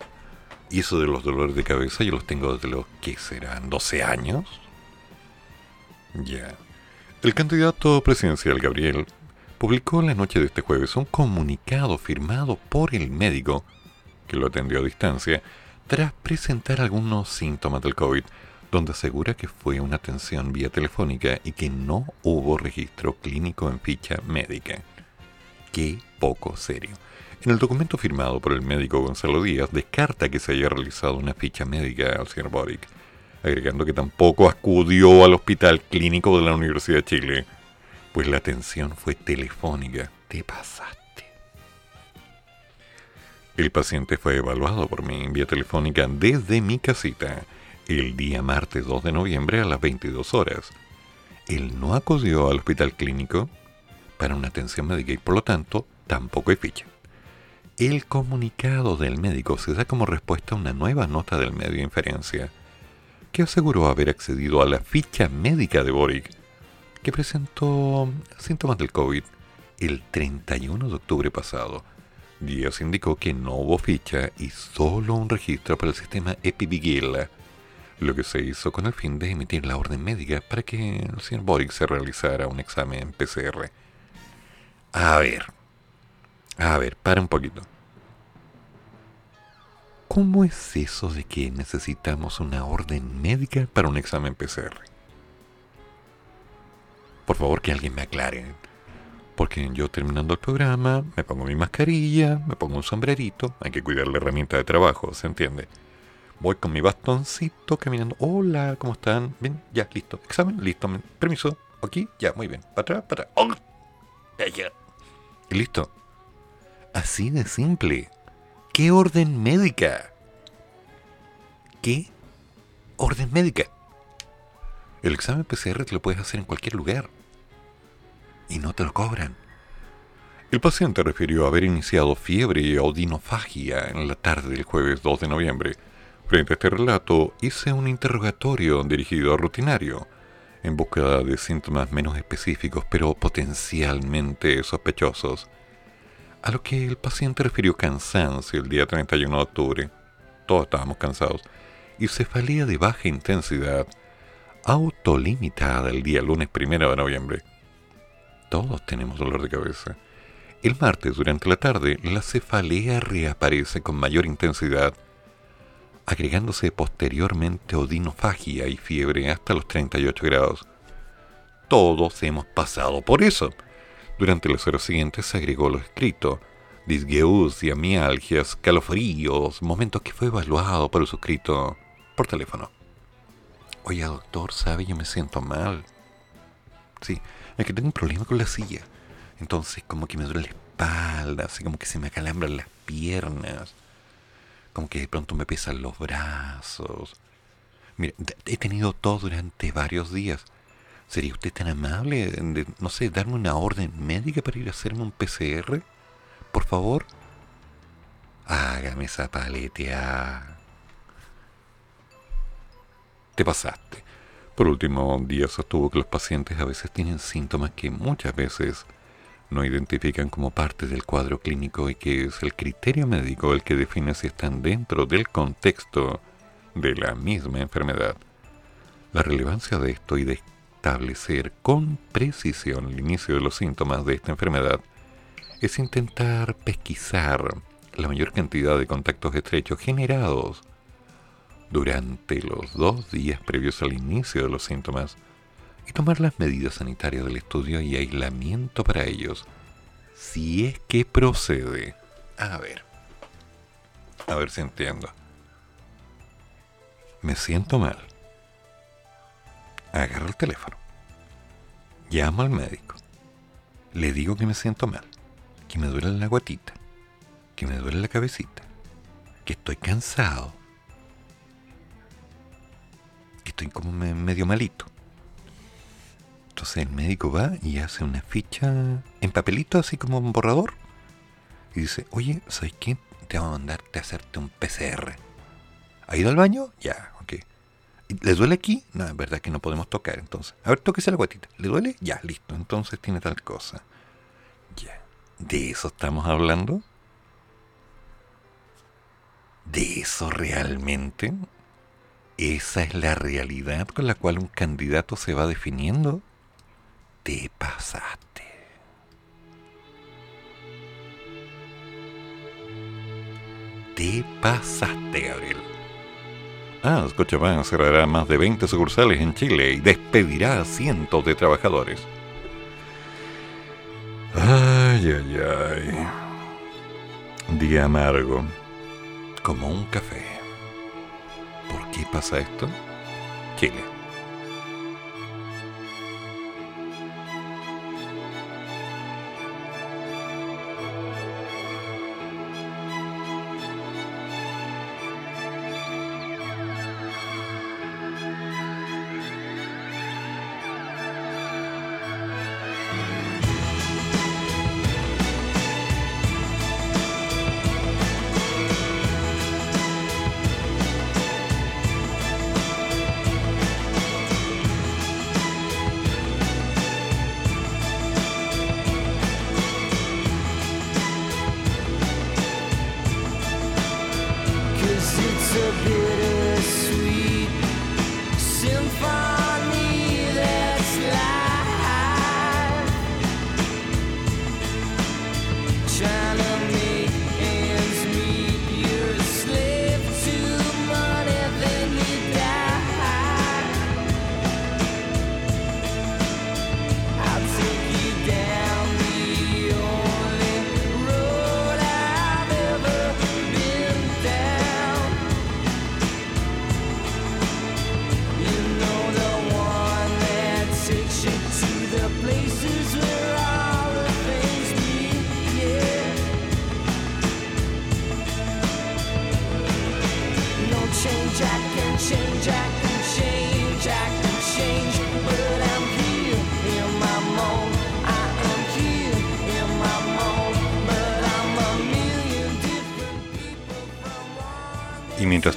Y eso de los dolores de cabeza yo los tengo desde los, ¿qué serán? ¿12 años? Ya. El candidato presidencial Gabriel publicó la noche de este jueves un comunicado firmado por el médico que lo atendió a distancia tras presentar algunos síntomas del COVID, donde asegura que fue una atención vía telefónica y que no hubo registro clínico en ficha médica. Qué poco serio. En el documento firmado por el médico Gonzalo Díaz descarta que se haya realizado una ficha médica al señor Boric, agregando que tampoco acudió al hospital clínico de la Universidad de Chile, pues la atención fue telefónica. Te pasaste. El paciente fue evaluado por mí en vía telefónica desde mi casita el día martes 2 de noviembre a las 22 horas. Él no acudió al hospital clínico para una atención médica y por lo tanto tampoco hay ficha. El comunicado del médico se da como respuesta a una nueva nota del medio de inferencia que aseguró haber accedido a la ficha médica de Boric, que presentó síntomas del COVID el 31 de octubre pasado. Díaz indicó que no hubo ficha y solo un registro para el sistema Epivigila, lo que se hizo con el fin de emitir la orden médica para que el señor Boric se realizara un examen PCR. A ver, a ver, para un poquito. ¿Cómo es eso de que necesitamos una orden médica para un examen PCR? Por favor, que alguien me aclare. Porque yo terminando el programa, me pongo mi mascarilla, me pongo un sombrerito, hay que cuidar la herramienta de trabajo, ¿se entiende? Voy con mi bastoncito caminando. Hola, ¿cómo están? Bien, ya, listo. Examen, listo. Permiso. Aquí, ya, muy bien. Para atrás, para atrás. ¡Oh! Y listo. Así de simple. ¿Qué orden médica? ¿Qué orden médica? El examen PCR te lo puedes hacer en cualquier lugar. Y no te lo cobran. El paciente refirió haber iniciado fiebre y odinofagia en la tarde del jueves 2 de noviembre. Frente a este relato, hice un interrogatorio dirigido a rutinario, en búsqueda de síntomas menos específicos pero potencialmente sospechosos, a lo que el paciente refirió cansancio el día 31 de octubre, todos estábamos cansados, y cefalea de baja intensidad, autolimitada el día lunes 1 de noviembre. Todos tenemos dolor de cabeza. El martes, durante la tarde, la cefalea reaparece con mayor intensidad, agregándose posteriormente odinofagia y fiebre hasta los 38 grados. Todos hemos pasado por eso. Durante las horas siguientes se agregó lo escrito, disgeusia, mialgias, calofríos, momentos que fue evaluado por el suscrito por teléfono. Oye, doctor, ¿sabe? Yo me siento mal. Sí, es que tengo un problema con la silla. Entonces, como que me duele la espalda, así como que se me acalambran las piernas. Como que de pronto me pesan los brazos. Mire, he tenido todo durante varios días. ¿Sería usted tan amable de, no sé, darme una orden médica para ir a hacerme un PCR? Por favor. Hágame esa paletea. Te pasaste. Por último, Díaz sostuvo que los pacientes a veces tienen síntomas que muchas veces no identifican como parte del cuadro clínico y que es el criterio médico el que define si están dentro del contexto de la misma enfermedad. La relevancia de esto y de establecer con precisión el inicio de los síntomas de esta enfermedad es intentar pesquisar la mayor cantidad de contactos estrechos generados durante los dos días previos al inicio de los síntomas y tomar las medidas sanitarias del estudio y aislamiento para ellos, si es que procede. A ver, a ver si entiendo. Me siento mal. Agarro el teléfono. Llamo al médico. Le digo que me siento mal. que me duele la guatita, que me duele la cabecita, que estoy cansado, estoy como me- medio malito. Entonces el médico va y hace una ficha en papelito, así como un borrador, y dice, oye, ¿sabes qué? Te vamos a mandarte a hacerte un PCR. ¿Ha ido al baño? Ya, ok. ¿Y ¿Le duele aquí? No, es verdad que no podemos tocar, entonces. A ver, tóquese la guatita. ¿Le duele? Ya, listo. Entonces tiene tal cosa. Ya. ¿De eso estamos hablando? ¿De eso realmente? ¿Esa es la realidad con la cual un candidato se va definiendo? Te pasaste. Te pasaste, Gabriel. Ah, Scotiabank cerrará más de 20 sucursales en Chile y despedirá a cientos de trabajadores. Ay, ay, ay. Día amargo. Como un café. ¿Por qué pasa esto? Chile.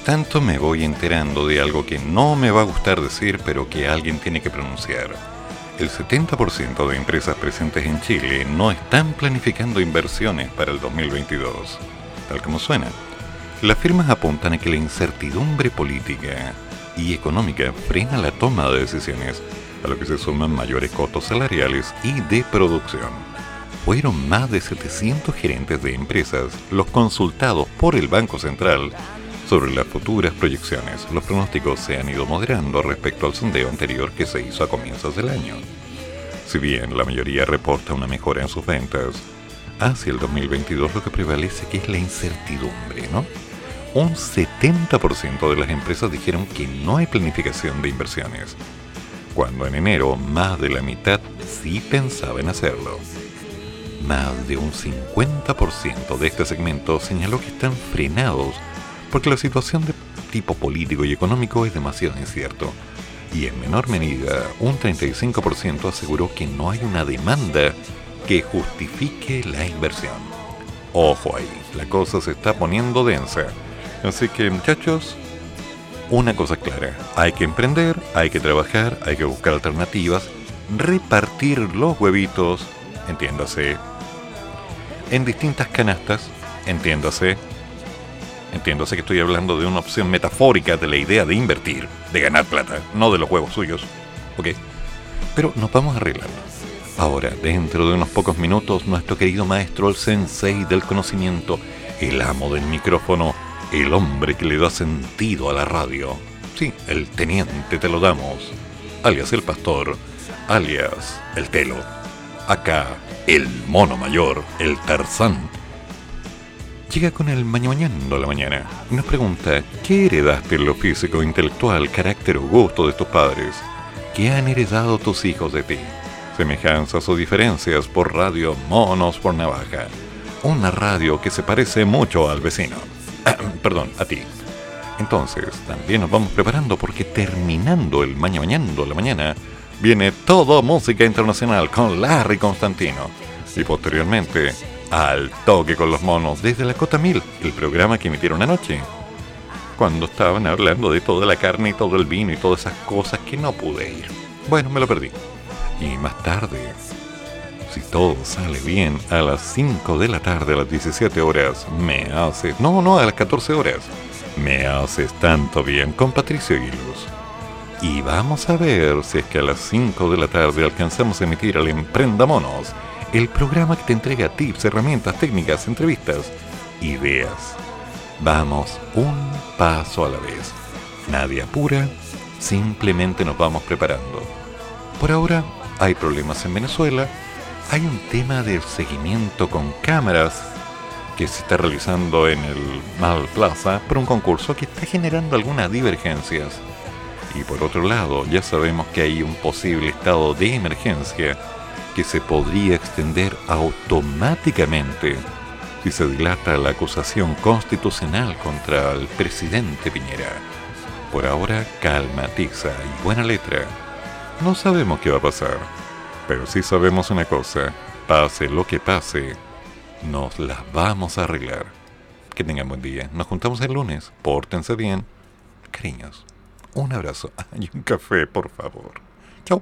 Tanto me voy enterando de algo que no me va a gustar decir, pero que alguien tiene que pronunciar. El 70% de empresas presentes en Chile no están planificando inversiones para el 2022, tal como suena. Las firmas apuntan a que la incertidumbre política y económica frena la toma de decisiones, a lo que se suman mayores costos salariales y de producción. Fueron más de 700 gerentes de empresas los consultados por el Banco Central sobre las futuras proyecciones. Los pronósticos se han ido moderando respecto al sondeo anterior que se hizo a comienzos del año. Si bien la mayoría reporta una mejora en sus ventas, hacia el 2022 lo que prevalece es la incertidumbre, ¿no? Un 70% de las empresas dijeron que no hay planificación de inversiones, cuando en enero más de la mitad sí pensaba en hacerlo. Más de un 50% de este segmento señaló que están frenados porque la situación de tipo político y económico es demasiado incierto. Y en menor medida, un 35% aseguró que no hay una demanda que justifique la inversión. Ojo ahí, la cosa se está poniendo densa. Así que muchachos, una cosa clara, hay que emprender, hay que trabajar, hay que buscar alternativas, repartir los huevitos, entiéndase, en distintas canastas, entiéndase, entiéndase que estoy hablando de una opción metafórica de la idea de invertir, de ganar plata, no de los huevos suyos, ¿ok? Pero nos vamos arreglando. Ahora, dentro de unos pocos minutos, nuestro querido maestro, el sensei del conocimiento, el amo del micrófono, el hombre que le da sentido a la radio. Sí, el teniente te lo damos, alias el pastor, alias el telo. Acá, el mono mayor, el tarzán. Llega con el mañañando a la mañana y nos pregunta, ¿qué heredaste en lo físico, intelectual, carácter o gusto de tus padres? ¿Qué han heredado tus hijos de ti? semejanzas o diferencias por radio Monos por Navaja. Una radio que se parece mucho al vecino. Perdón, a ti. Entonces, también nos vamos preparando porque terminando el mañana mañana la mañana, viene todo música internacional con Larry Constantino. Y posteriormente, al toque con los monos desde la Cota Mil, el programa que emitieron anoche. Cuando estaban hablando de toda la carne y todo el vino y todas esas cosas que no pude ir. Bueno, me lo perdí. Y más tarde, si todo sale bien, a las 5 de la tarde, a las 17 horas, me haces... No, no, a las 14 horas. Me haces tanto bien con Patricio Aguiluz. Y vamos a ver si es que a las 5 de la tarde alcanzamos a emitir al Emprenda Monos, el programa que te entrega tips, herramientas, técnicas, entrevistas, ideas. Vamos un paso a la vez. Nadie apura, simplemente nos vamos preparando. Por ahora hay problemas en Venezuela, hay un tema de seguimiento con cámaras que se está realizando en el Mal Plaza por un concurso que está generando algunas divergencias. Y por otro lado, ya sabemos que hay un posible estado de emergencia que se podría extender automáticamente si se dilata la acusación constitucional contra el presidente Piñera. Por ahora, calma, tiza y buena letra. No sabemos qué va a pasar, pero sí sabemos una cosa, pase lo que pase, nos las vamos a arreglar. Que tengan buen día. Nos juntamos el lunes. Pórtense bien. Cariños. Un abrazo y un café, por favor. Chau.